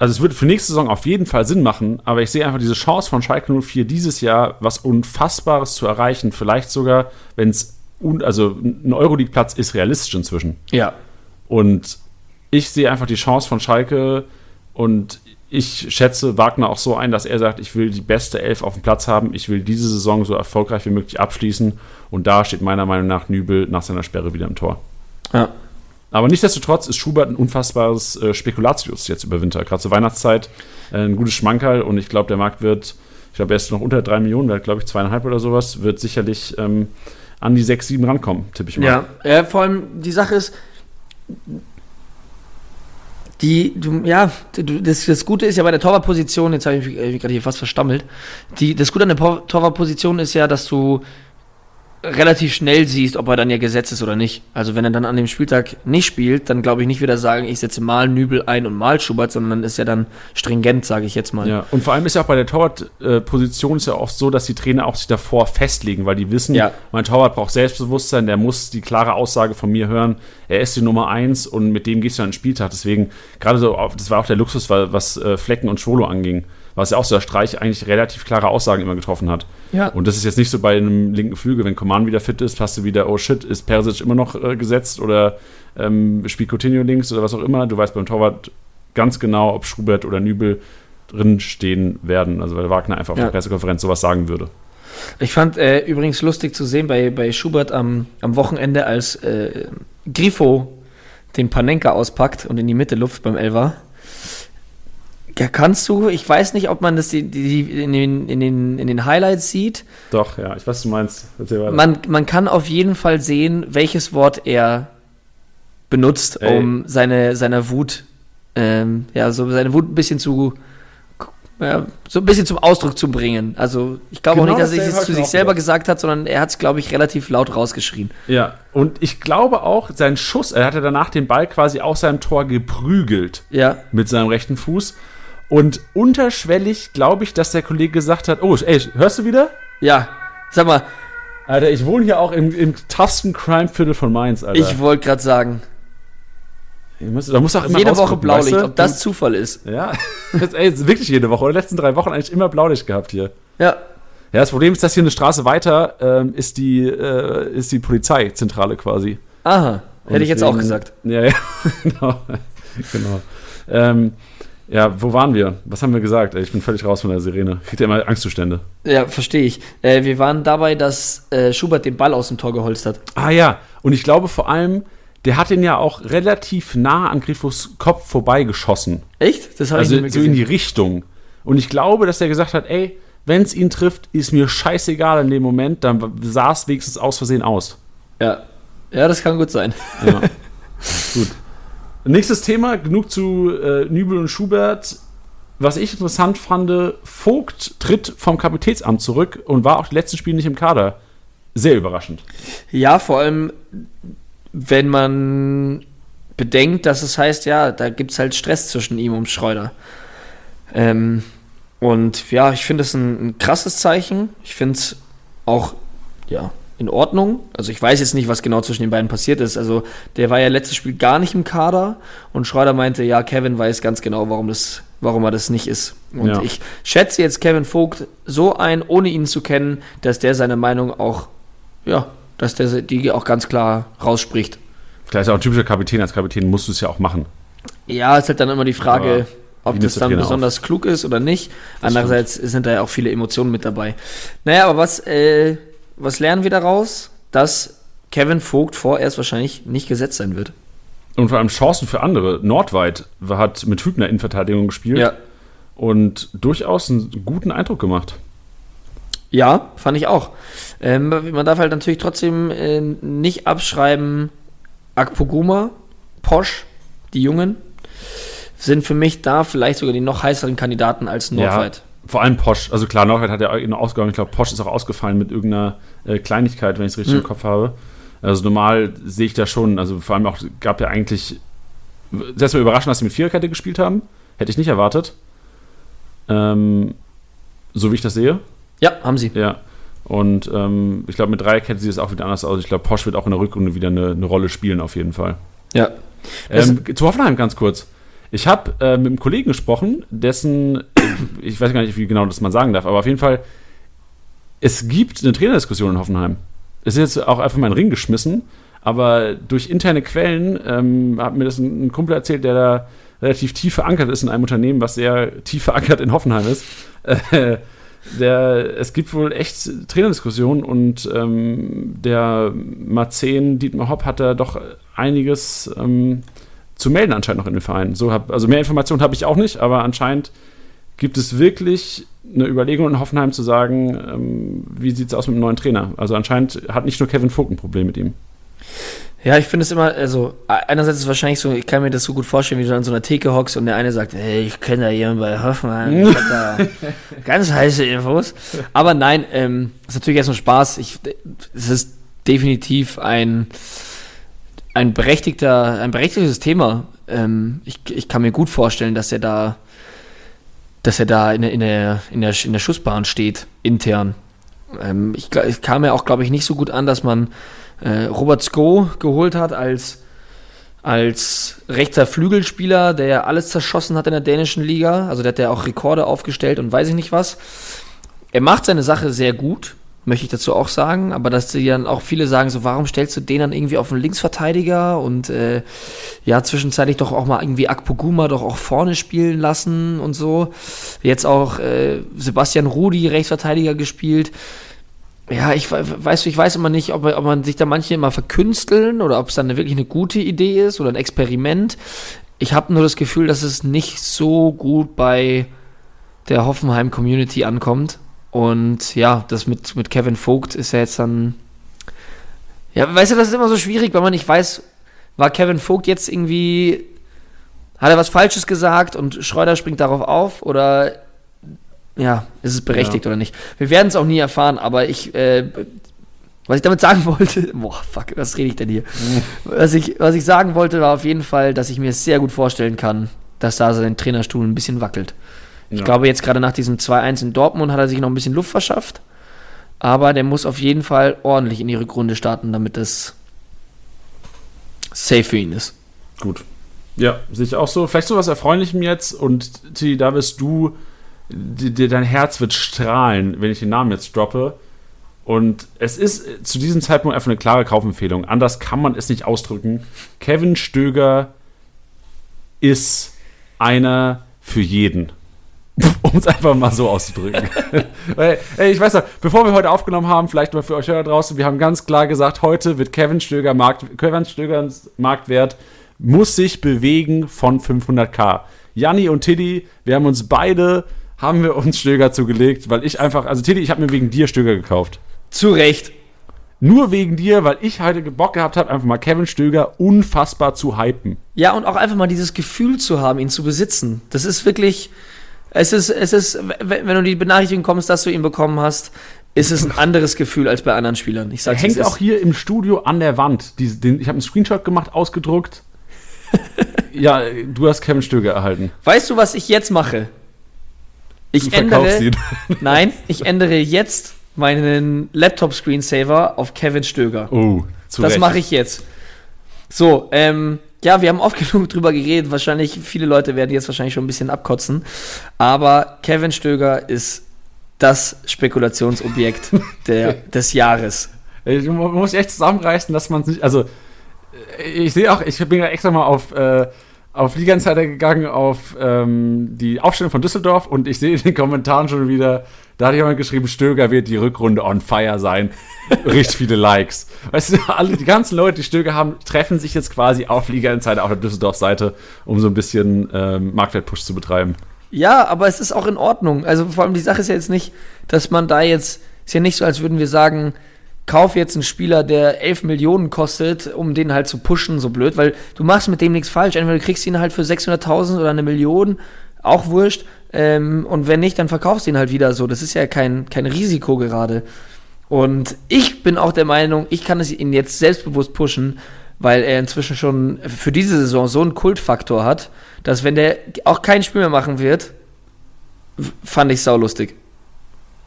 also es wird für nächste Saison auf jeden Fall Sinn machen, aber ich sehe einfach diese Chance von Schalke 04 dieses Jahr, was Unfassbares zu erreichen. Vielleicht sogar, wenn es, also ein Euroleague-Platz ist realistisch inzwischen. Ja. Und ich sehe einfach die Chance von Schalke und ich schätze Wagner auch so ein, dass er sagt, ich will die beste Elf auf dem Platz haben, ich will diese Saison so erfolgreich wie möglich abschließen und da steht meiner Meinung nach Nübel nach seiner Sperre wieder im Tor. Ja. Aber nichtsdestotrotz ist Schubert ein unfassbares äh, Spekulatius jetzt über Winter. Gerade zur Weihnachtszeit äh, ein gutes Schmankerl und ich glaube, der Markt wird, ich glaube, er ist noch unter drei Millionen, weil glaube ich zweieinhalb oder sowas, wird sicherlich ähm, an die sechs, sieben rankommen, tippe ich mal. Ja, ja vor allem die Sache ist, die, du, ja, du, das, das Gute ist ja bei der Torwartposition, jetzt habe ich mich gerade hier fast verstammelt, die, das Gute an der Torwartposition ist ja, dass du relativ schnell siehst, ob er dann ja gesetzt ist oder nicht. Also wenn er dann an dem Spieltag nicht spielt, dann glaube ich nicht wieder sagen, ich setze mal Nübel ein und mal Schubert, sondern ist ja dann stringent, sage ich jetzt mal. Ja, und vor allem ist ja auch bei der Torwartposition ist ja oft so, dass die Trainer auch sich davor festlegen, weil die wissen, Ja. mein Torwart braucht Selbstbewusstsein, der muss die klare Aussage von mir hören, er ist die Nummer eins und mit dem gehst du an den Spieltag. Deswegen, gerade so, das war auch der Luxus, weil- was äh, Flecken und Schwolo anging, was ja auch so der Streich eigentlich relativ klare Aussagen immer getroffen hat. Ja. Und das ist jetzt nicht so bei einem linken Flügel, wenn Coman wieder fit ist, hast du wieder, oh shit, ist Persic immer noch äh, gesetzt oder ähm, spielt Coutinho links oder was auch immer. Du weißt beim Torwart ganz genau, ob Schubert oder Nübel drin stehen werden. Also weil Wagner einfach auf Ja. der Pressekonferenz sowas sagen würde. Ich fand äh, übrigens lustig zu sehen bei, bei Schubert am, am Wochenende, als äh, Grifo den Panenka auspackt und in die Mitte lupft beim Elfer. Ja, kannst du, ich weiß nicht, ob man das die, die, in, den, in, den, in den Highlights sieht. Doch, ja, ich weiß, du meinst. Man, man kann auf jeden Fall sehen, welches Wort er benutzt, Ey. um seine, seine Wut, ähm, ja, so seine Wut ein bisschen zu, ja, so ein bisschen zum Ausdruck zu bringen. Also ich glaube Genau auch nicht, dass er es zu ich sich selber gesagt hat, sondern er hat es, glaube ich, relativ laut rausgeschrien. Ja, und ich glaube auch, sein Schuss, er hatte danach den Ball quasi aus seinem Tor geprügelt Ja, mit seinem rechten Fuß. Und unterschwellig glaube ich, dass der Kollege gesagt hat: Oh, ey, hörst du wieder? ja. Sag mal, Alter, ich wohne hier auch im, im toughsten Crime-Viertel von Mainz, Alter. ich wollte gerade sagen, muss, da muss auch immer jede Woche Blaulicht, weißt du? ob das Zufall ist. Ja, ey, wirklich jede Woche. Oder die letzten drei Wochen eigentlich immer Blaulicht gehabt hier. Ja, Ja, das Problem ist, dass hier eine Straße weiter ähm, ist, die, äh, ist die Polizeizentrale quasi. aha, Und hätte ich jetzt auch gesagt. Ja, ja, genau. genau. Ähm, ja, wo waren wir? Was haben wir gesagt? Ich bin völlig raus von der Sirene. Kriegt ja immer Angstzustände. Ja, verstehe ich. Äh, wir waren dabei, dass äh, Schubert den Ball aus dem Tor geholzt hat. Ah ja, und ich glaube vor allem, der hat ihn ja auch relativ nah an Grifos Kopf vorbeigeschossen. Echt? Das habe Also ich nicht so in die Richtung. Und ich glaube, dass er gesagt hat, ey, wenn es ihn trifft, ist mir scheißegal in dem Moment, dann sah es wenigstens aus Versehen aus. Ja. ja, das kann gut sein. Ja. Gut. Nächstes Thema, genug zu äh, Nübel und Schubert. Was ich interessant fand, Vogt tritt vom Kapitätsamt zurück und war auch die letzten Spiele nicht im Kader. Sehr überraschend. Ja, vor allem, wenn man bedenkt, dass es heißt, ja, da gibt es halt Stress zwischen ihm und Schreuder. Ähm, und ja, ich finde es ein, ein krasses Zeichen. Ich finde es auch, ja, in Ordnung. Also ich weiß jetzt nicht, was genau zwischen den beiden passiert ist. Also der war ja letztes Spiel gar nicht im Kader und Schreuder meinte, ja, Kevin weiß ganz genau, warum das, warum er das nicht ist. Und Ja. ich schätze jetzt Kevin Vogt so ein, ohne ihn zu kennen, dass der seine Meinung auch, ja, dass der die auch ganz klar rausspricht. Klar, ist ja auch ein typischer Kapitän. Als Kapitän musst du es ja auch machen. Ja, ist halt dann immer die Frage, Aber ob das dann besonders klug ist oder nicht. Andererseits sind da ja auch viele Emotionen mit dabei. Naja, aber was, äh, was lernen wir daraus? Dass Kevin Vogt vorerst wahrscheinlich nicht gesetzt sein wird. Und vor allem Chancen für andere. Nordweit hat mit Hübner in Verteidigung gespielt und durchaus einen guten Eindruck gemacht. Ja, fand ich auch. Ähm, man darf halt natürlich trotzdem äh, nicht abschreiben, Akpoguma, Posch, die Jungen, sind für mich da vielleicht sogar die noch heißeren Kandidaten als Nordweit. Ja, vor allem Posch. Also klar, Nordweit hat ja eine Ausgabe. Ich glaube, Posch ist auch ausgefallen mit irgendeiner äh, Kleinigkeit, wenn ich es richtig mhm. im Kopf habe. Also normal sehe ich da schon, also vor allem auch gab ja eigentlich, selbst mal überraschend, dass sie mit Viererkette gespielt haben. Hätte ich nicht erwartet. Ähm, so wie ich das sehe. Ja, haben sie. Ja. Und ähm, ich glaube, mit Dreierkette sieht es auch wieder anders aus. Ich glaube, Posch wird auch in der Rückrunde wieder eine, eine Rolle spielen, auf jeden Fall. Ja. Ähm, zu Hoffenheim ganz kurz. Ich habe äh, mit einem Kollegen gesprochen, dessen, ich weiß gar nicht, wie genau das man sagen darf, aber auf jeden Fall, es gibt eine Trainerdiskussion in Hoffenheim. Es ist jetzt auch einfach mal in den Ring geschmissen, aber durch interne Quellen ähm, hat mir das ein, ein, Kumpel erzählt, der da relativ tief verankert ist in einem Unternehmen, was sehr tief verankert in Hoffenheim ist. Äh, der, es gibt wohl echt Trainerdiskussionen und ähm, der Marzen Dietmar Hopp hat da doch einiges ähm, zu melden anscheinend noch in den Verein. So hab, also mehr Informationen habe ich auch nicht, aber anscheinend gibt es wirklich eine Überlegung in Hoffenheim zu sagen, ähm, wie sieht es aus mit dem neuen Trainer? Also anscheinend hat nicht nur Kevin Vogt ein Problem mit ihm. Ja, ich finde es immer, also einerseits ist es wahrscheinlich so, ich kann mir das so gut vorstellen, wie du an so einer Theke hockst und der eine sagt, hey, ich kenne da jemanden bei Hoffenheim, ich hab da ganz heiße Infos. Aber nein, ähm, ist natürlich erstmal Spaß. Ich, es ist definitiv ein, ein berechtigter, ein berechtigtes Thema. Ähm, ich, ich kann mir gut vorstellen, dass er da, dass er da in, in, der, in, der, in der Schussbahn steht, intern. Ähm, ich, es kam ja auch, glaube ich, nicht so gut an, dass man äh, Robert Sko geholt hat als, als rechter Flügelspieler, der ja alles zerschossen hat in der dänischen Liga. Also der hat ja auch Rekorde aufgestellt und weiß ich nicht was. Er macht seine Sache sehr gut, möchte ich dazu auch sagen, aber dass die dann auch viele sagen, so warum stellst du den dann irgendwie auf einen Linksverteidiger und äh, ja, zwischenzeitlich doch auch mal irgendwie Akpoguma doch auch vorne spielen lassen und so. Jetzt auch äh, Sebastian Rudi, Rechtsverteidiger gespielt ja, ich weiß, ich weiß immer nicht, ob, ob man sich da manche immer verkünsteln oder ob es dann wirklich eine gute Idee ist oder ein Experiment. Ich habe nur das Gefühl, dass es nicht so gut bei der Hoffenheim-Community ankommt. Und ja, das mit, mit Kevin Vogt ist ja jetzt dann. Ja, weißt du, das ist immer so schwierig, weil man nicht weiß, war Kevin Vogt jetzt irgendwie. Hat er was Falsches gesagt und Schreuder springt darauf auf? Oder ja, ist es berechtigt ja. oder nicht. Wir werden es auch nie erfahren, aber ich, äh, was ich damit sagen wollte, boah, fuck, was rede ich denn hier? was, ich, was ich sagen wollte, war auf jeden Fall, dass ich mir sehr gut vorstellen kann, dass da sein Trainerstuhl ein bisschen wackelt. Ja. Ich glaube, jetzt gerade nach diesem 2-1 in Dortmund hat er sich noch ein bisschen Luft verschafft. Aber der muss auf jeden Fall ordentlich in die Rückrunde starten, damit das safe für ihn ist. Gut. Ja, sehe ich auch so. Vielleicht so was Erfreulichem jetzt und Tilly, da wirst du die, die, dein Herz wird strahlen, wenn ich den Namen jetzt droppe. Und es ist zu diesem Zeitpunkt einfach eine klare Kaufempfehlung. Anders kann man es nicht ausdrücken. Kevin Stöger ist einer für jeden. um es einfach mal so auszudrücken. Weil, ey, ich weiß noch, bevor wir heute aufgenommen haben, vielleicht mal für euch da draußen, wir haben ganz klar gesagt, heute wird Kevin Stöger Markt, Kevin Stögers Marktwert muss sich bewegen von 500k. Janni und Tiddy, wir haben uns beide haben wir uns Stöger zugelegt, weil ich einfach, also Tilly, ich habe mir wegen dir Stöger gekauft. Zu Recht. Nur wegen dir, weil ich heute Bock gehabt habe, einfach mal Kevin Stöger unfassbar zu hypen. Ja, und auch einfach mal dieses Gefühl zu haben, ihn zu besitzen. Das ist wirklich, es ist, es ist, wenn du die Benachrichtigung kommst, dass du ihn bekommen hast, ist es ein anderes Gefühl als bei anderen Spielern. Ich sag's, hängt auch hier im Studio an der Wand. Die, den, ich habe einen Screenshot gemacht, ausgedruckt. ja, du hast Kevin Stöger erhalten. Weißt du, was ich jetzt mache? Ich ändere, nein, ich ändere jetzt meinen Laptop-Screensaver auf Kevin Stöger. Oh, zu Das mache ich jetzt. So, ähm, ja, wir haben oft genug drüber geredet. Wahrscheinlich, viele Leute werden jetzt wahrscheinlich schon ein bisschen abkotzen. Aber Kevin Stöger ist das Spekulationsobjekt der, des Jahres. Ich muss echt zusammenreißen, dass man es nicht. Also, ich sehe auch, ich bin ja extra mal auf. Äh, auf Liga Insider gegangen, auf ähm, die Aufstellung von Düsseldorf und ich sehe in den Kommentaren schon wieder, da hat jemand geschrieben, Stöger wird die Rückrunde on fire sein. Richtig viele Likes. Weißt du, alle, die ganzen Leute, die Stöger haben, treffen sich jetzt quasi auf Liga Insider auf der Düsseldorf-Seite, um so ein bisschen ähm, Marktwert-Push zu betreiben. Ja, aber es ist auch in Ordnung. Also vor allem die Sache ist ja jetzt nicht, dass man da jetzt Ist ja nicht so, als würden wir sagen, kauf jetzt einen Spieler, der 11 Millionen kostet, um den halt zu pushen, so blöd, weil du machst mit dem nichts falsch. Entweder du kriegst ihn halt für 600.000 oder eine Million, auch wurscht. Ähm, und wenn nicht, dann verkaufst du ihn halt wieder so. Das ist ja kein, kein Risiko gerade. Und ich bin auch der Meinung, ich kann es ihn jetzt selbstbewusst pushen, weil er inzwischen schon für diese Saison so einen Kultfaktor hat, dass wenn der auch kein Spiel mehr machen wird, fand ich saulustig.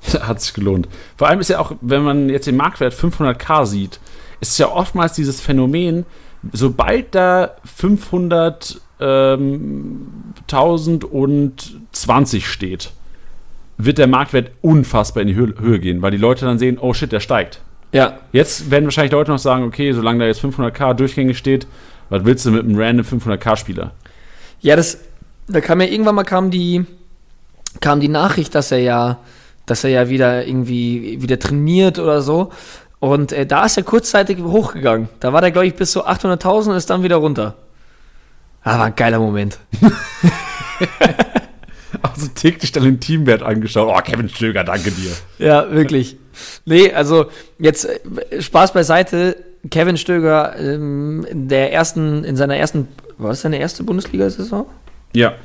Hat sich gelohnt. Vor allem ist ja auch, wenn man jetzt den Marktwert 500k sieht, ist es ja oftmals dieses Phänomen, sobald da 500 ähm, 1020 steht, wird der Marktwert unfassbar in die Höhe, Höhe gehen, weil die Leute dann sehen, oh shit, der steigt. Ja. Jetzt werden wahrscheinlich Leute noch sagen, okay, solange da jetzt 500k durchgängig steht, was willst du mit einem random 500k-Spieler? Ja, das, da kam ja irgendwann mal kam die, kam die Nachricht, dass er ja, dass er ja wieder irgendwie wieder trainiert oder so. Und äh, da ist er kurzzeitig hochgegangen. Da war der, glaube ich, bis zu 800.000 und ist dann wieder runter. Ah, war ein geiler Moment. also täglich dann den Teamwert angeschaut. Oh, Kevin Stöger, danke dir. Ja, wirklich. Nee, also jetzt äh, Spaß beiseite. Kevin Stöger ähm, in der ersten, in seiner ersten, war das seine erste Bundesliga-Saison? Ja.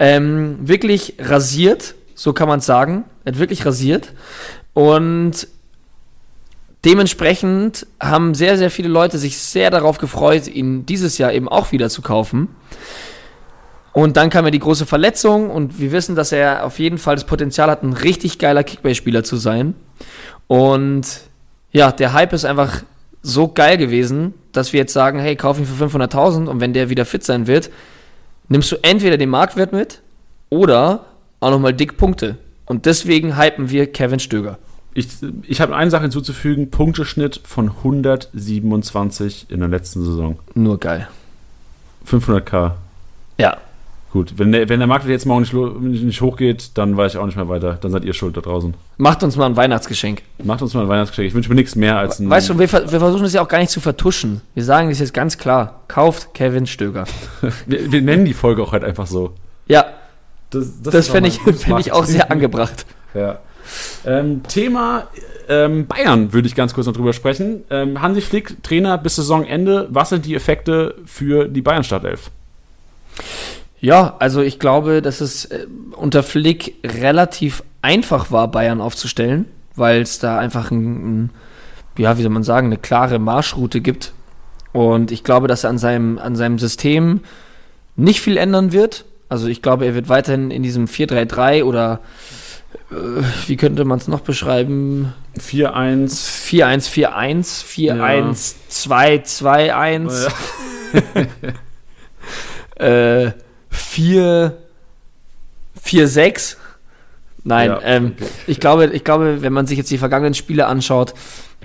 Ähm, wirklich rasiert, so kann man es sagen. Er hat wirklich rasiert. Und dementsprechend haben sehr, sehr viele Leute sich sehr darauf gefreut, ihn dieses Jahr eben auch wieder zu kaufen. Und dann kam ja die große Verletzung und wir wissen, dass er auf jeden Fall das Potenzial hat, ein richtig geiler Kickbase-Spieler zu sein. Und ja, der Hype ist einfach so geil gewesen, dass wir jetzt sagen, hey, kauf ihn für 500.000 und wenn der wieder fit sein wird, nimmst du entweder den Marktwert mit oder auch nochmal dick Punkte. Und deswegen hypen wir Kevin Stöger. Ich, ich habe eine Sache hinzuzufügen: Punkteschnitt von 127 in der letzten Saison. Nur geil. 500k. Ja. Gut, wenn der, wenn der Marktwert jetzt morgen nicht, nicht hochgeht, dann weiß ich auch nicht mehr weiter. Dann seid ihr schuld da draußen. Macht uns mal ein Weihnachtsgeschenk. Macht uns mal ein Weihnachtsgeschenk. Ich wünsche mir nichts mehr als ein. Weißt du, wir, wir versuchen das ja auch gar nicht zu vertuschen. Wir sagen das jetzt ganz klar. Kauft Kevin Stöger. wir, wir, nennen die Folge auch halt einfach so. Ja. Das, das, das fände ich, fänd ich auch sehr angebracht. Ja. Ähm, Thema ähm, Bayern würde ich ganz kurz noch drüber sprechen. Ähm, Hansi Flick, Trainer bis Saisonende. Was sind die Effekte für die Bayern-Startelf? Ja, also ich glaube, dass es äh, unter Flick relativ einfach war, Bayern aufzustellen, weil es da einfach ein, ein, ja, wie soll man sagen, eine klare Marschroute gibt. Und ich glaube, dass er an seinem, an seinem System nicht viel ändern wird. Also ich glaube, er wird weiterhin in diesem 4-3-3 oder äh, wie könnte man es noch beschreiben? 4-1. 4-1-4-1, 4-1-2-2-1. Ja. äh, 4, 4, 6. Nein, ja, ähm, okay. ich, glaube, ich glaube, wenn man sich jetzt die vergangenen Spiele anschaut,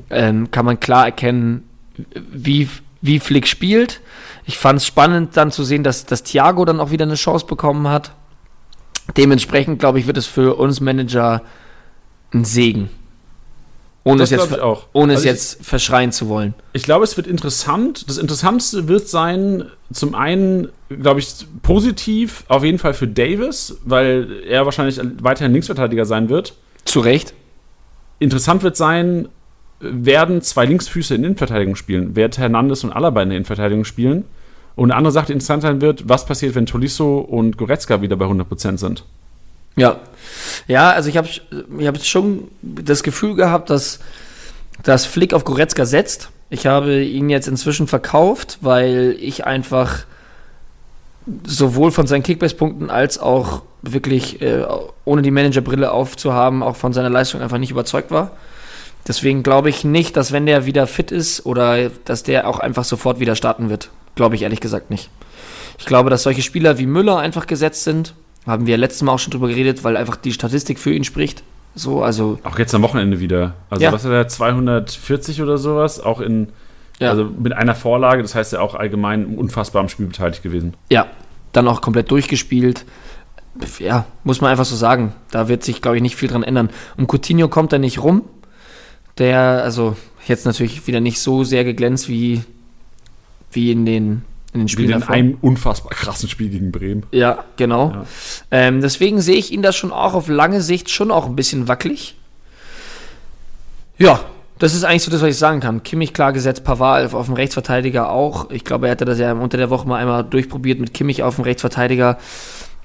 ähm, kann man klar erkennen, wie, wie Flick spielt. Ich fand es spannend dann zu sehen, dass, dass Thiago dann auch wieder eine Chance bekommen hat. Dementsprechend, glaube ich, wird es für uns Manager ein Segen. Ohne das es jetzt, ohne also es jetzt ich, verschreien zu wollen. Ich glaube, es wird interessant. Das Interessantste wird sein, zum einen, glaube ich, positiv, auf jeden Fall für Davis, weil er wahrscheinlich weiterhin Linksverteidiger sein wird. Zu Recht. Interessant wird sein, werden zwei Linksfüße in Innenverteidigung spielen. Wird Hernandez und Alaba in der Innenverteidigung spielen? Und eine andere Sache, die interessant sein wird, was passiert, wenn Tolisso und Goretzka wieder bei 100% sind? Ja. Ja, also ich habe ich hab schon das Gefühl gehabt, dass, dass Flick auf Goretzka setzt. Ich habe ihn jetzt inzwischen verkauft, weil ich einfach sowohl von seinen Kickbase-Punkten als auch wirklich, äh, ohne die Managerbrille aufzuhaben, auch von seiner Leistung einfach nicht überzeugt war. Deswegen glaube ich nicht, dass wenn der wieder fit ist oder dass der auch einfach sofort wieder starten wird. Glaube ich ehrlich gesagt nicht. Ich glaube, dass solche Spieler wie Müller einfach gesetzt sind haben wir letztes Mal auch schon drüber geredet, weil einfach die Statistik für ihn spricht. So, also. Auch jetzt am Wochenende wieder. Also, ja. was hat er, 240 oder sowas? Auch in. Ja. Also mit einer Vorlage, das heißt, er auch allgemein unfassbar am Spiel beteiligt gewesen. Ja, dann auch komplett durchgespielt. Ja, muss man einfach so sagen. Da wird sich, glaube ich, nicht viel dran ändern. Und Coutinho kommt da nicht rum. Der, also jetzt natürlich wieder nicht so sehr geglänzt wie, wie in den in den Spielen. In einem unfassbar krassen Spiel gegen Bremen. Ja, genau. Ja. Ähm, deswegen sehe ich ihn da schon auch auf lange Sicht schon auch ein bisschen wackelig. Ja, das ist eigentlich so das, was ich sagen kann. Kimmich klar gesetzt, Pavard auf dem Rechtsverteidiger auch. Ich glaube, er hatte das ja unter der Woche mal einmal durchprobiert mit Kimmich auf dem Rechtsverteidiger.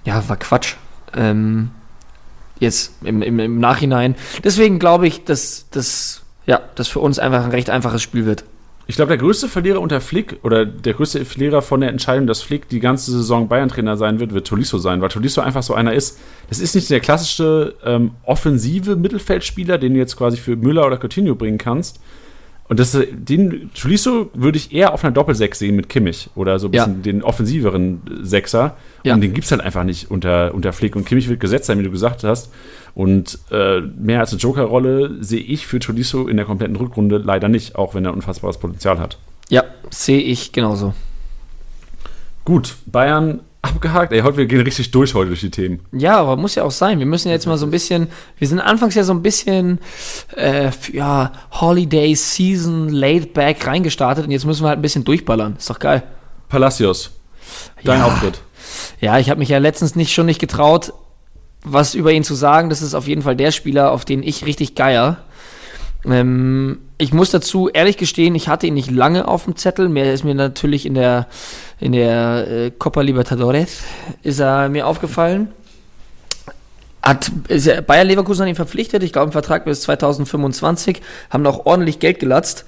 Ja, war Quatsch. Ähm, jetzt im, im, im Nachhinein. Deswegen glaube ich, dass das ja, das für uns einfach ein recht einfaches Spiel wird. Ich glaube, der größte Verlierer unter Flick oder der größte Verlierer von der Entscheidung, dass Flick die ganze Saison Bayern-Trainer sein wird, wird Tolisso sein, weil Tolisso einfach so einer ist. Das ist nicht der klassische ähm, offensive Mittelfeldspieler, den du jetzt quasi für Müller oder Coutinho bringen kannst. Und das, den Tolisso würde ich eher auf einer Doppelsechs sehen mit Kimmich oder so ein bisschen ja. den offensiveren Sechser. Ja. Und den gibt es halt einfach nicht unter, unter Flick. Und Kimmich wird gesetzt sein, wie du gesagt hast. Und äh, mehr als eine Joker-Rolle sehe ich für Tolisso in der kompletten Rückrunde leider nicht, auch wenn er unfassbares Potenzial hat. Ja, sehe ich genauso. Gut, Bayern abgehakt. Ey, heute wir gehen richtig durch heute durch die Themen. Ja, aber muss ja auch sein. Wir müssen jetzt mal so ein bisschen, wir sind anfangs ja so ein bisschen, äh, ja, Holiday Season, laid back reingestartet und jetzt müssen wir halt ein bisschen durchballern. Ist doch geil. Palacios, dein ja. Auftritt. Ja, ich habe mich ja letztens nicht schon nicht getraut, was über ihn zu sagen. Das ist auf jeden Fall der Spieler, auf den ich richtig geier. Ähm, ich muss dazu ehrlich gestehen, ich hatte ihn nicht lange auf dem Zettel. Mehr ist mir natürlich in der, in der äh, Copa Libertadores ist er mir aufgefallen. Hat Bayer Leverkusen an ihn verpflichtet, ich glaube im Vertrag bis 2025, haben auch ordentlich Geld gelatzt.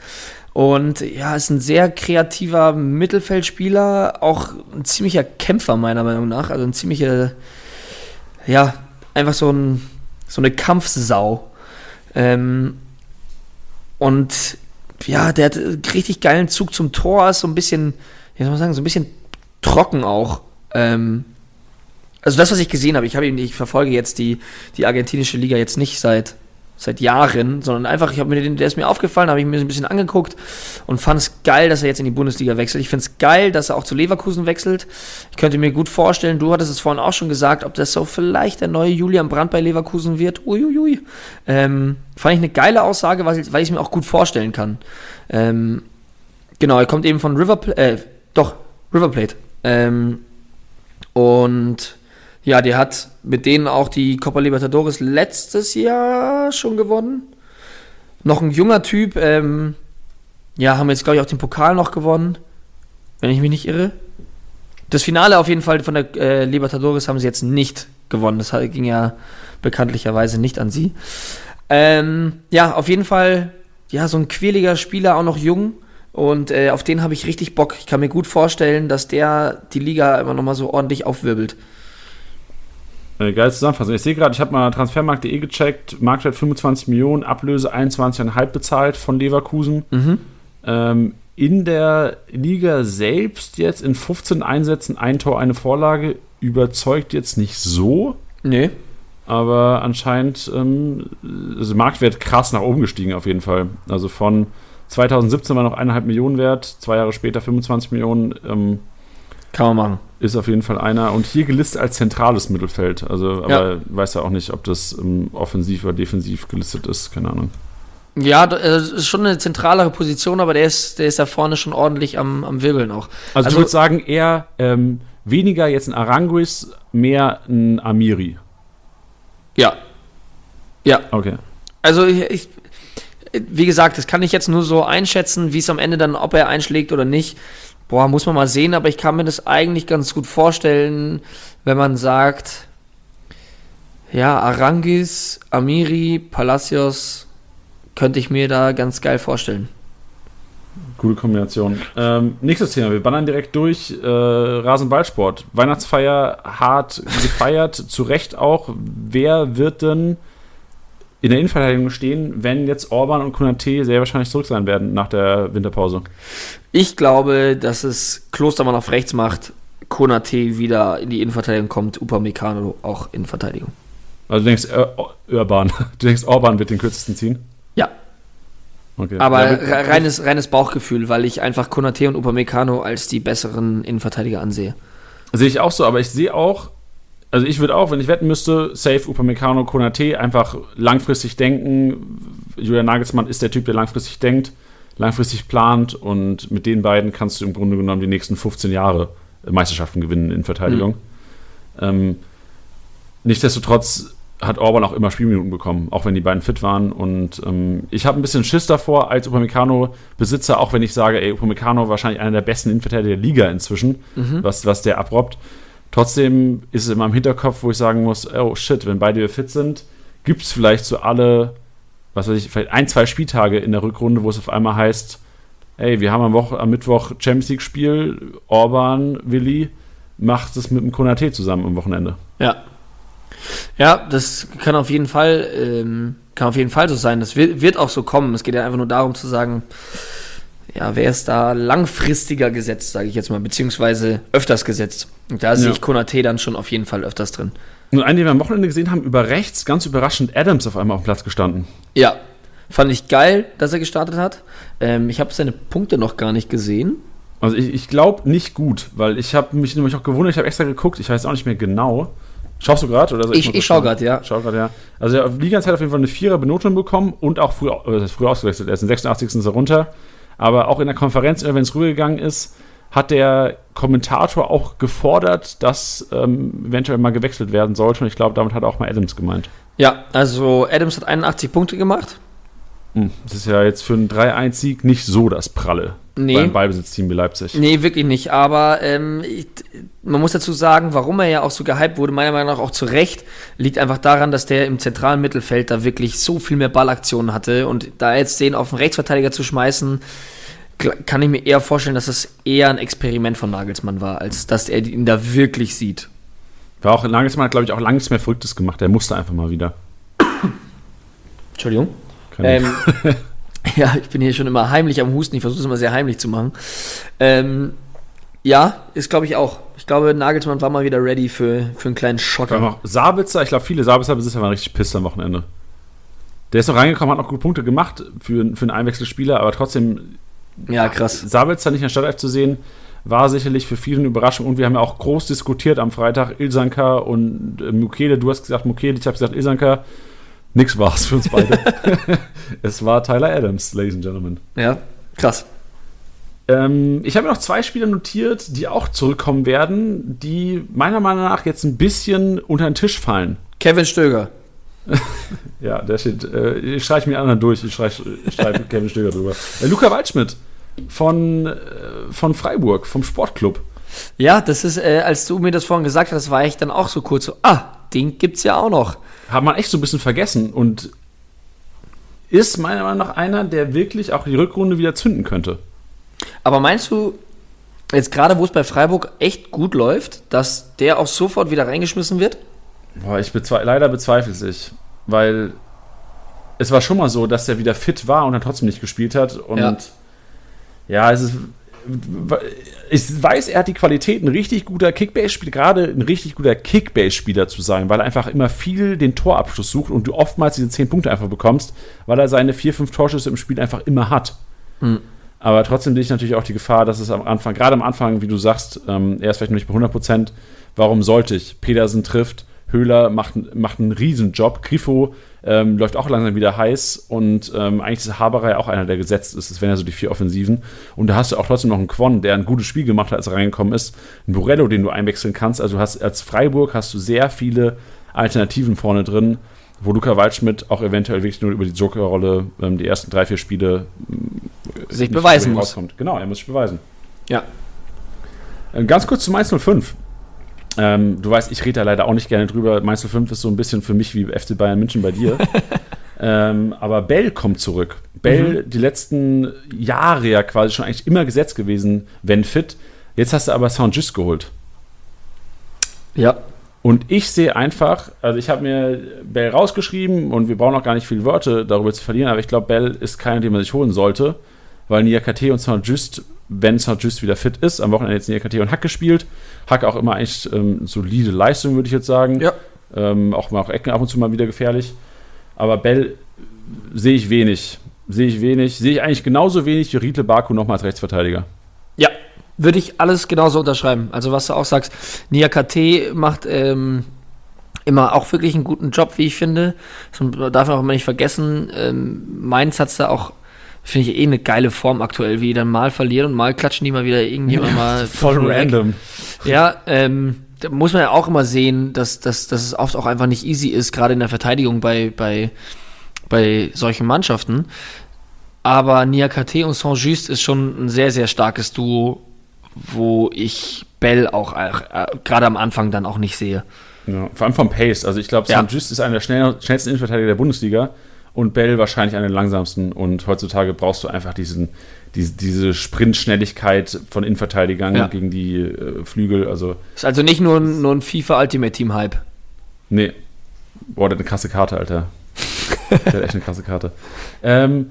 Und ja, ist ein sehr kreativer Mittelfeldspieler, auch ein ziemlicher Kämpfer meiner Meinung nach, also ein ziemlicher, ja, einfach so, ein, so eine Kampfsau. Ähm, und ja, der hat richtig geilen Zug zum Tor, ist so ein bisschen, wie soll man sagen, so ein bisschen trocken auch. Ähm, also das, was ich gesehen habe, ich habe ich verfolge jetzt die, die argentinische Liga jetzt nicht seit seit Jahren, sondern einfach, ich habe mir den, der ist mir aufgefallen, habe ich mir ein bisschen angeguckt und fand es geil, dass er jetzt in die Bundesliga wechselt. Ich finde es geil, dass er auch zu Leverkusen wechselt. Ich könnte mir gut vorstellen, du hattest es vorhin auch schon gesagt, ob das so vielleicht der neue Julian Brandt bei Leverkusen wird. Uiuiui. Ähm, fand ich eine geile Aussage, weil ich, es mir auch gut vorstellen kann. Ähm, genau, er kommt eben von River Plate, äh, doch, River Plate. Ähm, und ja, der hat mit denen auch die Copa Libertadores letztes Jahr schon gewonnen. Noch ein junger Typ, ähm, ja, haben jetzt, glaube ich, auch den Pokal noch gewonnen, wenn ich mich nicht irre. Das Finale auf jeden Fall von der äh, Libertadores haben sie jetzt nicht gewonnen. Das ging ja bekanntlicherweise nicht an sie. Ähm, ja, auf jeden Fall, ja, so ein quäliger Spieler, auch noch jung. Und äh, auf den habe ich richtig Bock. Ich kann mir gut vorstellen, dass der die Liga immer nochmal so ordentlich aufwirbelt. Äh, geile Zusammenfassung. Ich sehe gerade, ich habe mal transfermarkt.de gecheckt, Marktwert 25 Millionen, Ablöse 21,5 bezahlt von Leverkusen. Mhm. Ähm, in der Liga selbst jetzt in 15 Einsätzen ein Tor, eine Vorlage, überzeugt jetzt nicht so. Nee. Aber anscheinend ähm, also Marktwert krass nach oben gestiegen auf jeden Fall. Also von 2017 war noch eineinhalb Millionen wert, zwei Jahre später 25 Millionen. Ähm, Kann man machen ist auf jeden Fall einer. Und hier gelistet als zentrales Mittelfeld. Also, aber ja. weiß ja auch nicht, ob das um, offensiv oder defensiv gelistet ist. Keine Ahnung. Ja, das ist schon eine zentralere Position, aber der ist, der ist da vorne schon ordentlich am, am Wirbeln auch. Also, also ich würde sagen, eher ähm, weniger jetzt ein Aranguis, mehr ein Amiri. Ja. Ja. Okay. Also ich, ich wie gesagt, das kann ich jetzt nur so einschätzen, wie es am Ende dann, ob er einschlägt oder nicht. Boah, muss man mal sehen, aber ich kann mir das eigentlich ganz gut vorstellen, wenn man sagt, ja, Arangis, Amiri, Palacios, könnte ich mir da ganz geil vorstellen. Gute Kombination. Ähm, nächstes Thema, wir ballern direkt durch. Äh, Rasenballsport. Weihnachtsfeier hart gefeiert, zu Recht auch. Wer wird denn in der Innenverteidigung stehen, wenn jetzt Orban und Konate sehr wahrscheinlich zurück sein werden nach der Winterpause? Ich glaube, dass es Klostermann auf rechts macht, Konate wieder in die Innenverteidigung kommt, Upamecano auch in Verteidigung. Also du denkst, äh, Urban, du denkst, Orban wird den kürzesten ziehen? Ja. Okay. Aber ja, reines, reines Bauchgefühl, weil ich einfach Konate und Upamecano als die besseren Innenverteidiger ansehe. Sehe ich auch so, aber ich sehe auch, also ich würde auch, wenn ich wetten müsste, safe Upamecano, Konate, einfach langfristig denken. Julian Nagelsmann ist der Typ, der langfristig denkt, langfristig plant und mit den beiden kannst du im Grunde genommen die nächsten 15 Jahre Meisterschaften gewinnen in Verteidigung. Mhm. Ähm, nichtsdestotrotz hat Orban auch immer Spielminuten bekommen, auch wenn die beiden fit waren. Und ähm, ich habe ein bisschen Schiss davor als Upamecano-Besitzer, auch wenn ich sage, ey, Upamecano wahrscheinlich einer der besten Innenverteidiger der Liga inzwischen, mhm. was, was der abrobbt. Trotzdem ist es in meinem Hinterkopf, wo ich sagen muss, oh shit, wenn beide fit sind, gibt es vielleicht so alle, was weiß ich, vielleicht ein, zwei Spieltage in der Rückrunde, wo es auf einmal heißt, ey, wir haben am, Woche, am Mittwoch Champions League-Spiel, Orban, Willi, macht es mit dem Konate zusammen am Wochenende. Ja, ja, das kann auf jeden Fall, ähm, kann auf jeden Fall so sein. Das wird, wird auch so kommen. Es geht ja einfach nur darum zu sagen, ja, wer ist da langfristiger gesetzt, sage ich jetzt mal, beziehungsweise öfters gesetzt. Und da ja. sehe ich Konate dann schon auf jeden Fall öfters drin. Und einen, den wir am Wochenende gesehen haben, über rechts, ganz überraschend, Adams auf einmal auf dem Platz gestanden. Ja, fand ich geil, dass er gestartet hat. Ähm, ich habe seine Punkte noch gar nicht gesehen. Also ich, ich glaube nicht gut, weil ich habe mich nämlich auch gewundert, ich habe extra geguckt, ich weiß auch nicht mehr genau. Schaust du gerade? Oder ich, ich, ich schaue gerade, ja. Schau gerade, ja. Also er hat Liga-Zeit auf jeden Fall eine vierer Benotung bekommen und auch früh, äh, früh ausgewechselt. Er ist in 86. ist er runter. Aber auch in der Konferenz, wenn es rübergegangen ist, hat der Kommentator auch gefordert, dass ähm, eventuell mal gewechselt werden sollte. Und ich glaube, damit hat auch mal Adams gemeint. Ja, also Adams hat 81 Punkte gemacht. Hm, das ist ja jetzt für einen 3-1-Sieg nicht so das Pralle nee. beim Ballbesitzteam wie Leipzig. Nee, wirklich nicht. Aber ähm, ich, man muss dazu sagen, warum er ja auch so gehypt wurde, meiner Meinung nach auch zu Recht, liegt einfach daran, dass der im zentralen Mittelfeld da wirklich so viel mehr Ballaktionen hatte. Und da jetzt den auf den Rechtsverteidiger zu schmeißen, kann ich mir eher vorstellen, dass das eher ein Experiment von Nagelsmann war, als dass er ihn da wirklich sieht. War auch Nagelsmann hat, glaube ich, auch lange nichts mehr Verrücktes gemacht. Er musste einfach mal wieder. Entschuldigung. Ähm, Ja, ich bin hier schon immer heimlich am Husten. Ich versuche es immer sehr heimlich zu machen. Ähm, ja, ist glaube ich auch. Ich glaube, Nagelsmann war mal wieder ready für, für einen kleinen Schotter. Sabitzer, ich glaube, viele Sabitzer-Besitzer waren richtig pisst am Wochenende. Der ist noch reingekommen, hat noch gute Punkte gemacht für, für einen Einwechselspieler, aber trotzdem. Ja, krass. Sabitzer nicht in der Startelf zu sehen, war sicherlich für viele eine Überraschung. Und wir haben ja auch groß diskutiert am Freitag, Ilsanka und äh, Mukele. Du hast gesagt Mukele, ich habe gesagt Ilsanka. Nix war's für uns beide. es war Tyler Adams, Ladies and Gentlemen. Ja, krass. Ähm, ich habe noch zwei Spieler notiert, die auch zurückkommen werden, die meiner Meinung nach jetzt ein bisschen unter den Tisch fallen. Kevin Stöger. ja, der steht. Äh, ich streiche mir anderen durch. Ich streiche streich Kevin Stöger drüber. Äh, Luca Waldschmidt von, äh, von Freiburg, vom Sportclub. Ja, das ist, äh, als du mir das vorhin gesagt hast, war ich dann auch so kurz so, ah, den gibt's ja auch noch hat man echt so ein bisschen vergessen und ist meiner Meinung nach einer, der wirklich auch die Rückrunde wieder zünden könnte. Aber meinst du, jetzt gerade wo es bei Freiburg echt gut läuft, dass der auch sofort wieder reingeschmissen wird? Boah, ich bezwe leider bezweifle es, weil es war schon mal so, dass er wieder fit war und dann trotzdem nicht gespielt hat. Und ja, ja es ist ich weiß, er hat die Qualität, ein richtig guter Kickbase-Spieler, gerade ein richtig guter Kickbase-Spieler zu sein, weil er einfach immer viel den Torabschluss sucht und du oftmals diese 10 Punkte einfach bekommst, weil er seine 4, 5 Torschüsse im Spiel einfach immer hat. Mhm. Aber trotzdem sehe ich natürlich auch die Gefahr, dass es am Anfang, gerade am Anfang, wie du sagst, ähm, er ist vielleicht noch nicht bei 100 Prozent. Warum sollte ich? Pedersen trifft, Höhler macht, macht einen Riesenjob, Grifo ähm, läuft auch langsam wieder heiß und ähm, eigentlich ist Haberer auch einer, der gesetzt ist. Das wären ja so die vier Offensiven. Und da hast du auch trotzdem noch einen Quon, der ein gutes Spiel gemacht hat, als er reingekommen ist. Ein Borello, den du einwechseln kannst. Also hast als Freiburg hast du sehr viele Alternativen vorne drin, wo Luca Waldschmidt auch eventuell wirklich nur über die Joker-Rolle ähm, die ersten drei, vier Spiele äh, sich beweisen muss. Rauskommt. Genau, er muss sich beweisen. Ja. Ähm, ganz kurz zum 105. Ähm, du weißt, ich rede da leider auch nicht gerne drüber. Mainz 05 ist so ein bisschen für mich wie FC Bayern München bei dir. ähm, aber Bell kommt zurück. Bell, mhm. die letzten Jahre ja quasi schon eigentlich immer gesetzt gewesen, wenn fit. Jetzt hast du aber Sound Just geholt. Ja. Und ich sehe einfach, also ich habe mir Bell rausgeschrieben und wir brauchen auch gar nicht viele Wörter darüber zu verlieren, aber ich glaube, Bell ist keiner, den man sich holen sollte, weil Niakate und Sound Just wenn Saint-Just wieder fit ist. Am Wochenende jetzt NKT und Hack gespielt. Hack auch immer eigentlich ähm, solide Leistung, würde ich jetzt sagen. Ja. Ähm, auch mal auch Ecken ab und zu mal wieder gefährlich. Aber Bell sehe ich wenig. Sehe ich wenig. Sehe ich eigentlich genauso wenig wie Riedle Baku nochmal als Rechtsverteidiger. Ja, würde ich alles genauso unterschreiben. Also was du auch sagst, Nia KT macht ähm, immer auch wirklich einen guten Job, wie ich finde. Das darf man auch immer nicht vergessen. Ähm, Mainz hat es da auch Finde ich eh eine geile Form aktuell, wie die dann mal verlieren und mal klatschen die mal wieder irgendjemand mal. Voll random. Ja, ähm, da muss man ja auch immer sehen, dass, dass, dass es oft auch einfach nicht easy ist, gerade in der Verteidigung bei, bei, bei solchen Mannschaften. Aber Niakate und Saint-Just ist schon ein sehr, sehr starkes Duo, wo ich Bell auch äh, gerade am Anfang dann auch nicht sehe. Ja, vor allem vom Pace. Also ich glaube, Ja. Saint-Just ist einer der schnell, schnellsten Innenverteidiger der Bundesliga und Bell wahrscheinlich einer der langsamsten. Und heutzutage brauchst du einfach diesen, diese, diese Sprintschnelligkeit von Innenverteidigern Ja. gegen die äh, Flügel. Also, Ist also nicht nur, ein- nur ein FIFA Ultimate Team Hype. nee. Boah, der hat eine krasse Karte, Alter. der hat echt eine krasse Karte. Ähm,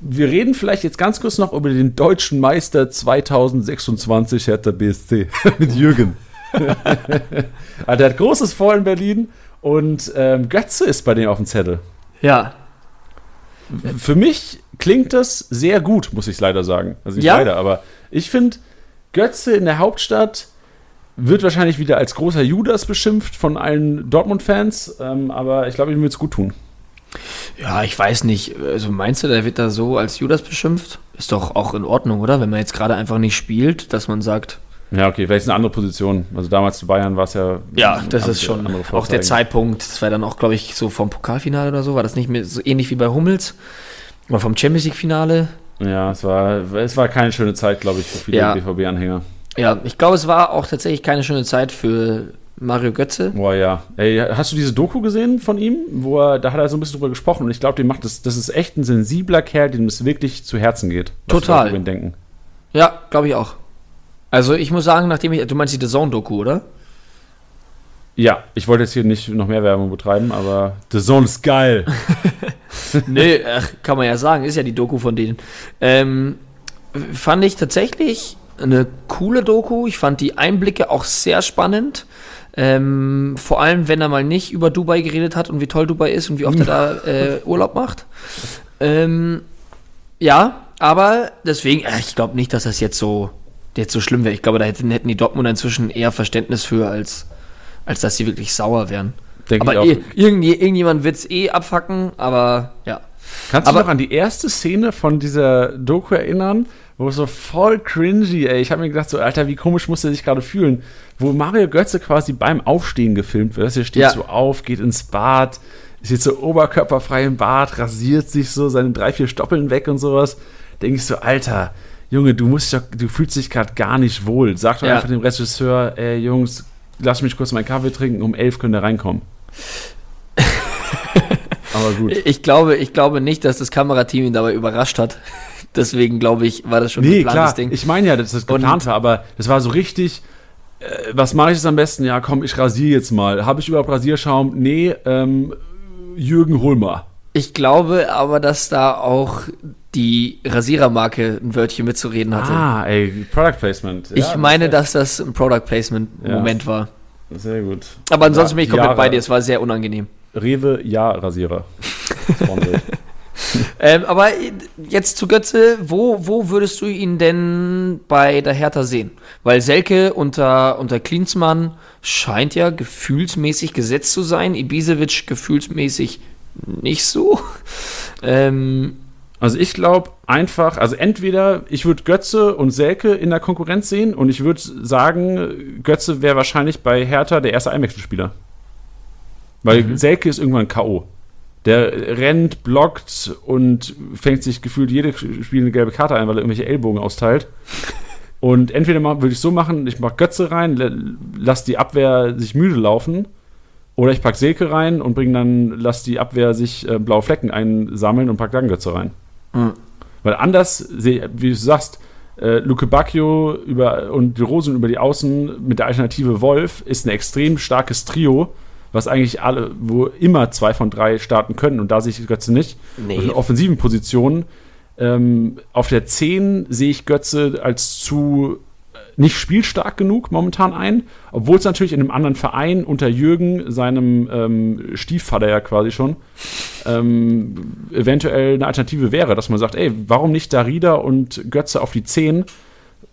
wir reden vielleicht jetzt ganz kurz noch über den deutschen Meister 2026 Hertha BSC mit Jürgen. also der hat großes Vor in Berlin und ähm, Götze ist bei dem auf dem Zettel. Ja. Für mich klingt das sehr gut, muss ich leider sagen. Also nicht Ja? leider, aber ich finde, Götze in der Hauptstadt wird wahrscheinlich wieder als großer Judas beschimpft von allen Dortmund-Fans, ähm, aber ich glaube, ihm wird es gut tun. Ja, ich weiß nicht. Also meinst du, der wird da so als Judas beschimpft? Ist doch auch in Ordnung, oder? Wenn man jetzt gerade einfach nicht spielt, dass man sagt, Ja, okay, vielleicht ist eine andere Position. Also damals zu Bayern war es ja. ja, das ist schon auch der. Zeitpunkt. Das war dann auch, glaube ich, so vom Pokalfinale oder so. War das nicht mehr so ähnlich wie bei Hummels? Oder vom Champions League-Finale? Ja, es war, es war keine schöne Zeit, glaube ich, für viele Ja. BVB-Anhänger. Ja, ich glaube, es war auch tatsächlich keine schöne Zeit für Mario Götze. Boah, ja. Ey, hast du diese Doku gesehen von ihm? Wo er, da hat er so ein bisschen drüber gesprochen und ich glaube, dem macht das, das ist echt ein sensibler Kerl, dem es wirklich zu Herzen geht. Total. Denken. Ja, glaube ich auch. Also ich muss sagen, nachdem ich, du meinst die The Zone-Doku, oder? Ja, ich wollte jetzt hier nicht noch mehr Werbung betreiben, aber The Zone ist geil. nee, ach, kann man ja sagen, ist ja die Doku von denen. Ähm, fand ich tatsächlich eine coole Doku. Ich fand die Einblicke auch sehr spannend. Ähm, vor allem, wenn er mal nicht über Dubai geredet hat und wie toll Dubai ist und wie oft er da äh, Urlaub macht. Ähm, ja, aber deswegen, äh, ich glaube nicht, dass das jetzt so, jetzt so schlimm wäre. Ich glaube, da hätten, hätten die Dortmunder inzwischen eher Verständnis für, als, als dass sie wirklich sauer wären. Denke Aber ich auch. eh, irgendwie, irgendjemand wird es eh abfacken, aber ja. Kannst du aber- dich noch an die erste Szene von dieser Doku erinnern? Wo es so voll cringy, ey. Ich habe mir gedacht, so, Alter, wie komisch muss er sich gerade fühlen? Wo Mario Götze quasi beim Aufstehen gefilmt wird. Er steht Ja. so auf, geht ins Bad, ist jetzt so oberkörperfrei im Bad, rasiert sich so seine drei, vier Stoppeln weg und sowas. Denke ich so, Alter, Junge, du musst doch, du fühlst dich gerade gar nicht wohl. Sag doch Ja. einfach dem Regisseur, ey, Jungs, lass mich kurz meinen Kaffee trinken, um elf könnt ihr reinkommen. Aber gut. Ich glaube, ich glaube nicht, dass das Kamerateam ihn dabei überrascht hat. Deswegen glaube ich, war das schon Nee, geplantes klar. Ding. Ich meine ja, dass das geplant war, aber das war so richtig. Äh, was mache ich jetzt am besten? Ja, komm, ich rasiere jetzt mal. Habe ich überhaupt Rasierschaum? Nee, ähm, Jürgen, hol mal. Ich glaube aber, dass da auch die Rasierermarke ein Wörtchen mitzureden hatte. Ah, ey, Product Placement. Ja, ich meine, das dass das ein Product Placement Ja. Moment war. Sehr gut. Aber ansonsten bin ich komplett Jahre. bei dir. Es war sehr unangenehm. Rewe, ja, Rasierer. Ähm, aber jetzt zu Götze, wo, wo würdest du ihn denn bei der Hertha sehen? Weil Selke unter, unter Klinsmann scheint ja gefühlsmäßig gesetzt zu sein, Ibisevic gefühlsmäßig nicht so. Ähm, Also ich glaube einfach, also entweder ich würde Götze und Selke in der Konkurrenz sehen und ich würde sagen, Götze wäre wahrscheinlich bei Hertha der erste Einwechselspieler. Weil Mhm. Selke ist irgendwann K.O. Der rennt, blockt und fängt sich gefühlt jede Spiel eine gelbe Karte ein, weil er irgendwelche Ellbogen austeilt. Und entweder würde ich so machen, ich mache Götze rein, la- lass die Abwehr sich müde laufen. Oder ich pack Selke rein und bring dann, lass die Abwehr sich äh, blaue Flecken einsammeln und pack dann Götze rein. Mhm. Weil anders, wie du sagst, äh, Luke Bacchio über, und die Rosen über die Außen mit der Alternative Wolf ist ein extrem starkes Trio, was eigentlich alle, wo immer zwei von drei starten können. Und da sehe ich Götze nicht. Nee. Auf den offensiven Positionen. Ähm, auf der 10 sehe ich Götze als zu nicht spielstark genug momentan ein, obwohl es natürlich in einem anderen Verein unter Jürgen, seinem ähm, Stiefvater ja quasi schon, ähm, eventuell eine Alternative wäre, dass man sagt, ey, warum nicht Darida und Götze auf die 10?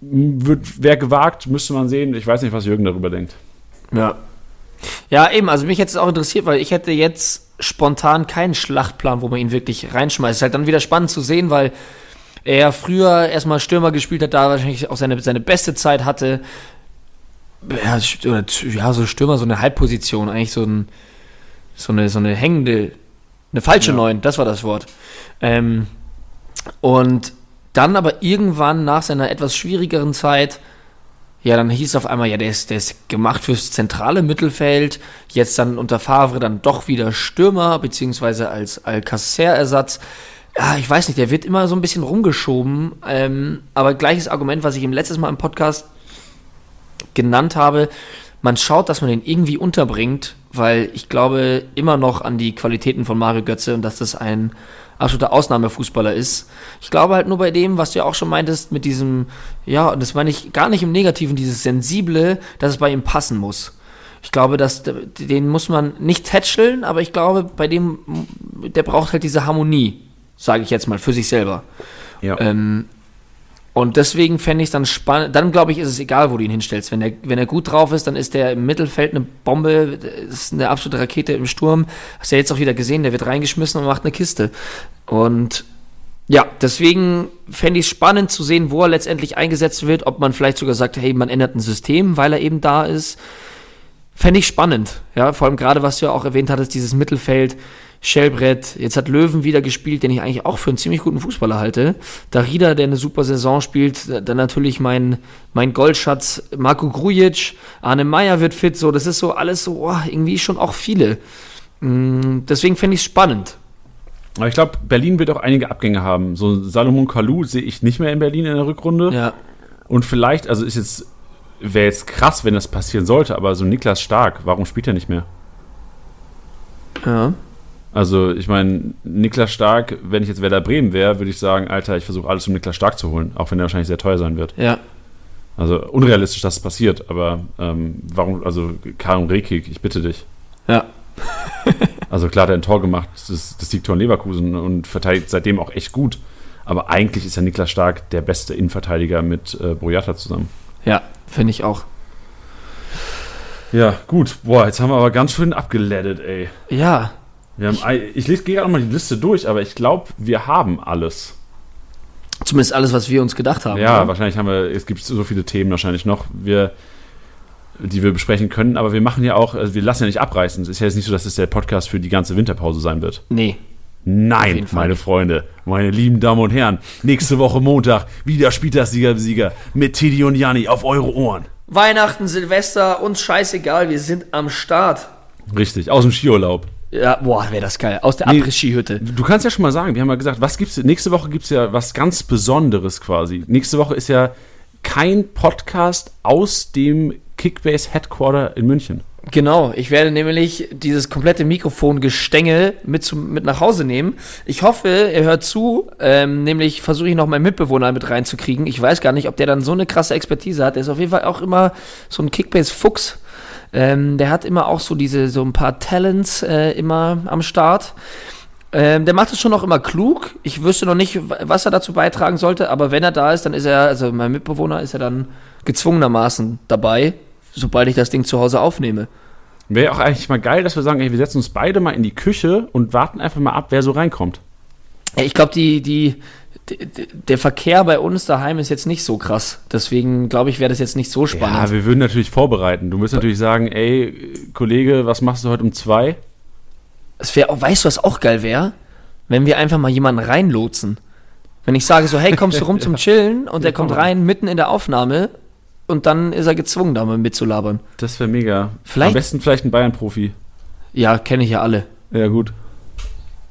Wäre gewagt, müsste man sehen. Ich weiß nicht, was Jürgen darüber denkt. Ja. Ja, eben, also mich hätte es auch interessiert, weil ich hätte jetzt spontan keinen Schlachtplan, wo man ihn wirklich reinschmeißt. Ist halt dann wieder spannend zu sehen, weil er früher erstmal Stürmer gespielt hat, da wahrscheinlich auch seine, seine beste Zeit hatte. ja, oder ja, so Stürmer, so eine Halbposition, eigentlich so, ein, so, eine, so eine hängende, eine falsche Ja. Neun, das war das Wort. Ähm, und dann aber irgendwann nach seiner etwas schwierigeren Zeit, ja, dann hieß es auf einmal, ja, der ist, der ist gemacht fürs zentrale Mittelfeld, jetzt dann unter Favre dann doch wieder Stürmer, beziehungsweise als Alcacer-Ersatz. Ja, ich weiß nicht, der wird immer so ein bisschen rumgeschoben, ähm, aber gleiches Argument, was ich ihm letztes Mal im Podcast genannt habe, man schaut, dass man den irgendwie unterbringt, weil ich glaube immer noch an die Qualitäten von Mario Götze und dass das ein absoluter Ausnahmefußballer ist. Ich glaube halt nur bei dem, was du ja auch schon meintest, mit diesem, ja, und das meine ich gar nicht im Negativen, dieses Sensible, dass es bei ihm passen muss. Ich glaube, dass den muss man nicht tätscheln, aber ich glaube, bei dem, der braucht halt diese Harmonie, sage ich jetzt mal, für sich selber. Ja. Ähm, und deswegen fände ich es dann spannend. Dann glaube ich, ist es egal, wo du ihn hinstellst. Wenn er, wenn er gut drauf ist, dann ist der im Mittelfeld eine Bombe, ist eine absolute Rakete im Sturm. Hast du ja jetzt auch wieder gesehen, der wird reingeschmissen und macht eine Kiste. Und ja, deswegen fände ich es spannend zu sehen, wo er letztendlich eingesetzt wird, ob man vielleicht sogar sagt, hey, man ändert ein System, weil er eben da ist. Fände ich spannend. Ja, vor allem gerade, was du ja auch erwähnt hattest, dieses Mittelfeld, Schellbrett. Jetzt hat Löwen wieder gespielt, den ich eigentlich auch für einen ziemlich guten Fußballer halte. Darida, der eine super Saison spielt. Dann natürlich mein, mein Goldschatz Marco Grujic. Arne Meyer wird fit. So, das ist so alles so, oh, irgendwie schon auch viele. Mm, Deswegen fände ich es spannend. Aber ich glaube, Berlin wird auch einige Abgänge haben. So Salomon Kalou sehe ich nicht mehr in Berlin in der Rückrunde. Ja. Und vielleicht, also ist jetzt, wäre jetzt krass, wenn das passieren sollte, aber so Niklas Stark, warum spielt er nicht mehr? Ja. Also, ich meine, Niklas Stark, wenn ich jetzt Werder Bremen wäre, würde ich sagen, Alter, ich versuche alles, um Niklas Stark zu holen, auch wenn er wahrscheinlich sehr teuer sein wird. Ja. Also unrealistisch, dass es passiert, aber ähm, warum, also Karim Rekik, ich bitte dich. Ja. Also klar, hat er ein Tor gemacht, das, das Siegtor in Leverkusen und verteidigt seitdem auch echt gut. Aber eigentlich ist ja Niklas Stark der beste Innenverteidiger mit äh, Boyata zusammen. Ja, finde ich auch. Ja, gut. Boah, jetzt haben wir aber ganz schön abgeleddet, ey. Ja. Wir haben, ich lese gehe gerade mal die Liste durch, aber ich glaube, wir haben alles. Zumindest alles, was wir uns gedacht haben. Ja, oder? wahrscheinlich haben wir, es gibt so viele Themen wahrscheinlich noch, wir, die wir besprechen können, aber wir machen ja auch, also wir lassen ja nicht abreißen. Es ist ja jetzt nicht so, dass es der Podcast für die ganze Winterpause sein wird. Nee. Nein, meine. Freunde, meine lieben Damen und Herren, nächste Woche Montag wieder Spieltagssieger Sieger mit Tidi und Janni auf eure Ohren. Weihnachten, Silvester, uns scheißegal, wir sind am Start. Richtig, aus dem Skiurlaub. Ja, boah, wäre das geil. Aus der Nee. Abriss-Skihütte. Du kannst ja schon mal sagen, wir haben ja gesagt, was gibt's nächste Woche gibt's ja was ganz Besonderes quasi. Nächste Woche ist ja kein Podcast aus dem Kickbase Headquarter in München. Genau, ich werde nämlich dieses komplette Mikrofongestänge mit, zum, mit nach Hause nehmen. Ich hoffe, er hört zu. Ähm, nämlich versuche ich noch meinen Mitbewohner mit reinzukriegen. Ich weiß gar nicht, ob der dann so eine krasse Expertise hat. Der ist auf jeden Fall auch immer so ein Kickbase-Fuchs. Ähm, der hat immer auch so diese, so ein paar Talents äh, immer am Start. Ähm, der macht es schon noch immer klug. Ich wüsste noch nicht, was er dazu beitragen sollte, aber wenn er da ist, dann ist er, also mein Mitbewohner ist er dann gezwungenermaßen dabei, sobald ich das Ding zu Hause aufnehme. Wäre auch eigentlich mal geil, dass wir sagen, ey, wir setzen uns beide mal in die Küche und warten einfach mal ab, wer so reinkommt. Ja, ich glaube, die, die, der Verkehr bei uns daheim ist jetzt nicht so krass. Deswegen glaube ich, wäre das jetzt nicht so Ja, spannend. wir würden natürlich vorbereiten. Du müsst natürlich sagen, ey, Kollege, was machst du heute um zwei? es wäre auch, weißt du, was auch geil wäre? Wenn wir einfach mal jemanden reinlotsen. Wenn ich sage so, hey, kommst du rum zum Chillen und der Ja, kommt rein mitten in der Aufnahme und dann ist er gezwungen, da mal mitzulabern. Das wäre mega. Vielleicht- Am besten vielleicht ein Bayern-Profi. Ja, kenne ich ja alle. Ja, gut.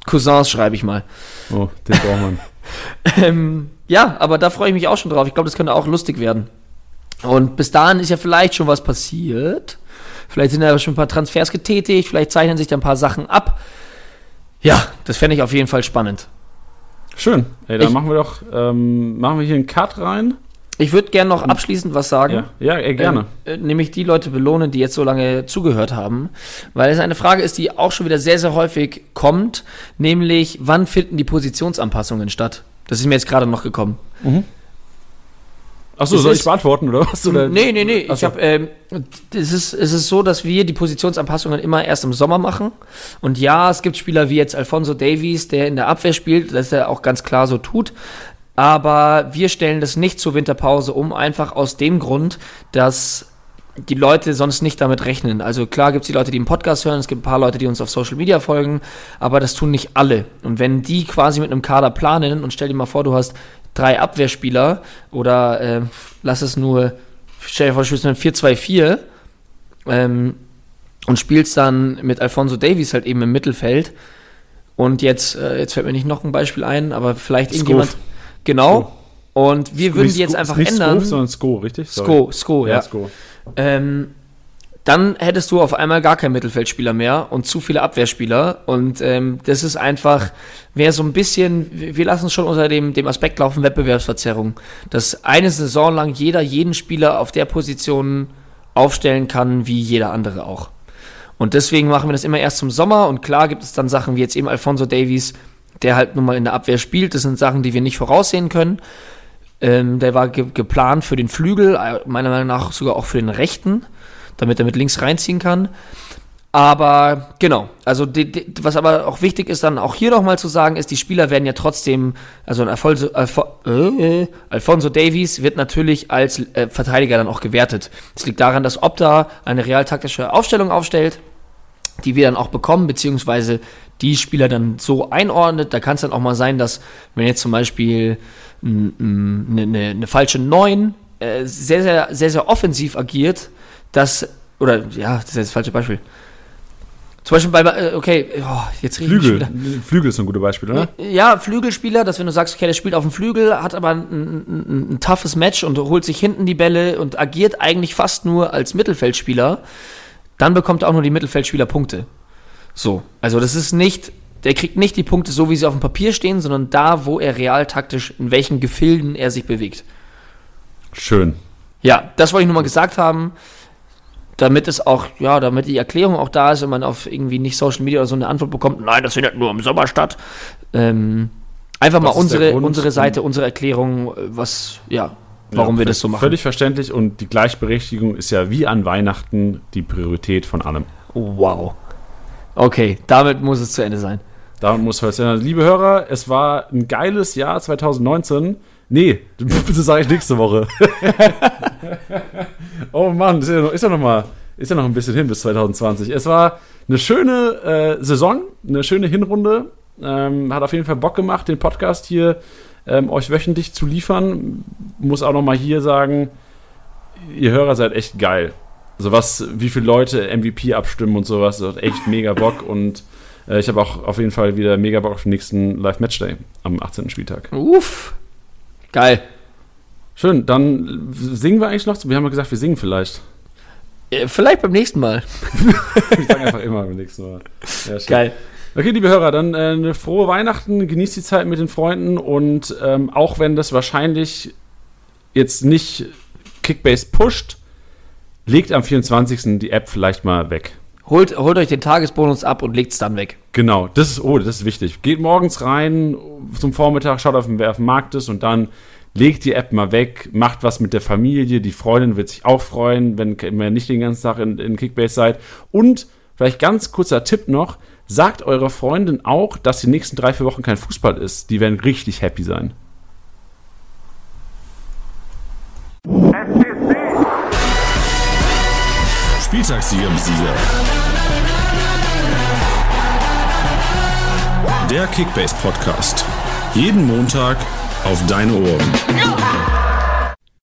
Cousins schreibe ich mal. Oh, den braucht man. Ähm, ja, aber da freue ich mich auch schon drauf. Ich glaube, das könnte auch lustig werden. Und bis dahin ist ja vielleicht schon was passiert. Vielleicht sind ja schon ein paar Transfers getätigt, vielleicht zeichnen sich da ein paar Sachen ab. Ja, das fände ich auf jeden Fall spannend. Schön. Ey, dann Ich- machen wir doch, ähm, machen wir hier einen Cut rein. Ich würde gerne noch abschließend was sagen. Ja, ja ey, gerne. Ähm, äh, nämlich die Leute belohnen, die jetzt so lange zugehört haben. Weil es eine Frage ist, die auch schon wieder sehr, sehr häufig kommt. Nämlich, wann finden die Positionsanpassungen statt? Das ist mir jetzt gerade noch gekommen. Achso, es soll ich beantworten, oder was? Oder? Nee, nee, nee. Ich hab, ähm, es, ist, es ist so, dass wir die Positionsanpassungen immer erst im Sommer machen. Und ja, es gibt Spieler wie jetzt Alfonso Davies, der in der Abwehr spielt, das er auch ganz klar so tut. Aber wir stellen das nicht zur Winterpause um, einfach aus dem Grund, dass die Leute sonst nicht damit rechnen. Also klar gibt es die Leute, die einen Podcast hören, es gibt ein paar Leute, die uns auf Social Media folgen, aber das tun nicht alle. Und wenn die quasi mit einem Kader planen und stell dir mal vor, du hast drei Abwehrspieler oder äh, lass es nur, stell dir vor, du spielst mit 4-2-4 ähm, und spielst dann mit Alfonso Davies halt eben im Mittelfeld. Und jetzt, äh, jetzt fällt mir nicht noch ein Beispiel ein, aber vielleicht irgendjemand. Genau. Skov. Und wir würden die jetzt Sko- einfach nicht ändern. Skov, sondern Sko, richtig? Sko, Sko, ja. Sko. Ähm, dann hättest du auf einmal gar keinen Mittelfeldspieler mehr und zu viele Abwehrspieler. Und ähm, das ist einfach, wäre so ein bisschen, wir wir lassen es schon unter dem, dem Aspekt laufen, Wettbewerbsverzerrung. Dass eine Saison lang jeder jeden Spieler auf der Position aufstellen kann, wie jeder andere auch. Und deswegen machen wir das immer erst zum Sommer. Und klar gibt es dann Sachen wie jetzt eben Alfonso Davies, der halt nun mal in der Abwehr spielt. Das sind Sachen, die wir nicht voraussehen können. Ähm, der war ge geplant für den Flügel, äh, meiner Meinung nach sogar auch für den rechten, damit er mit links reinziehen kann. Aber genau, also die, die, was aber auch wichtig ist, dann auch hier nochmal zu sagen, ist, die Spieler werden ja trotzdem, also ein Alfonso, Alfo, äh, Alfonso Davies wird natürlich als äh, Verteidiger dann auch gewertet. Es liegt daran, dass Opta eine realtaktische Aufstellung aufstellt, die wir dann auch bekommen, beziehungsweise die Spieler dann so einordnet. Da kann es dann auch mal sein, dass wenn jetzt zum Beispiel eine, eine, eine falsche 9 äh, sehr, sehr, sehr, sehr offensiv agiert, dass, oder ja, das ist das falsche Beispiel. Zum Beispiel bei, äh, okay, oh, jetzt mich Flügel. Flügel ist ein guter Beispiel, oder? Ja, Flügelspieler, dass wenn du sagst, okay, der spielt auf dem Flügel, hat aber ein, ein, ein, ein toughes Match und holt sich hinten die Bälle und agiert eigentlich fast nur als Mittelfeldspieler, dann bekommt er auch nur die Mittelfeldspieler Punkte. So, also das ist nicht, der kriegt nicht die Punkte so, wie sie auf dem Papier stehen, sondern da, wo er real taktisch, in welchen Gefilden er sich bewegt. Schön. Ja, das wollte ich nur mal gesagt haben, damit es auch, ja, damit die Erklärung auch da ist, wenn man auf irgendwie nicht Social Media oder so eine Antwort bekommt, nein, das findet nur im Sommer statt. Ähm, einfach mal Das der unsere, unsere Seite, unsere Erklärung, was, ja, warum Ja, wir das so machen. Völlig verständlich und die Gleichberechtigung ist ja wie an Weihnachten die Priorität von allem. Wow. Okay, damit muss es zu Ende sein. Damit muss heute sein. Liebe Hörer, es war ein geiles Jahr 2019. Nee, das sage ich nächste Woche. oh Mann, ist ja, noch, ist, ja noch mal, ist ja noch ein bisschen hin bis 2020. Es war eine schöne äh, Saison, eine schöne Hinrunde. Ähm, hat auf jeden Fall Bock gemacht, den Podcast hier ähm, euch wöchentlich zu liefern. Muss auch noch mal hier sagen, ihr Hörer seid echt geil. Also was, wie viele Leute MVP abstimmen und sowas, das hat echt mega Bock und äh, ich habe auch auf jeden Fall wieder mega Bock auf den nächsten Live-Matchday am 18. Spieltag. Uff. Geil. Schön, dann singen wir eigentlich noch? Wir haben ja gesagt, wir singen vielleicht. Äh, Vielleicht beim nächsten Mal. Ich sage einfach immer beim nächsten Mal. Ja, schön. Geil. Okay, liebe Hörer, dann äh, eine frohe Weihnachten, genießt die Zeit mit den Freunden und ähm, auch wenn das wahrscheinlich jetzt nicht Kickbase pusht, legt am 24. die App vielleicht mal weg. Holt, holt euch den Tagesbonus ab und legt's dann weg. Genau, das ist, oh, das ist wichtig. Geht morgens rein zum Vormittag, schaut auf den, wer auf dem Markt ist und dann legt die App mal weg, macht was mit der Familie, die Freundin wird sich auch freuen, wenn ihr nicht den ganzen Tag in, in Kickbase seid. Und vielleicht ganz kurzer Tipp noch, sagt eurer Freundin auch, dass die nächsten drei, vier Wochen kein Fußball ist. Die werden richtig happy sein. Spieltagssieger Sieger. Der Kickbase Podcast. Jeden Montag auf deine Ohren.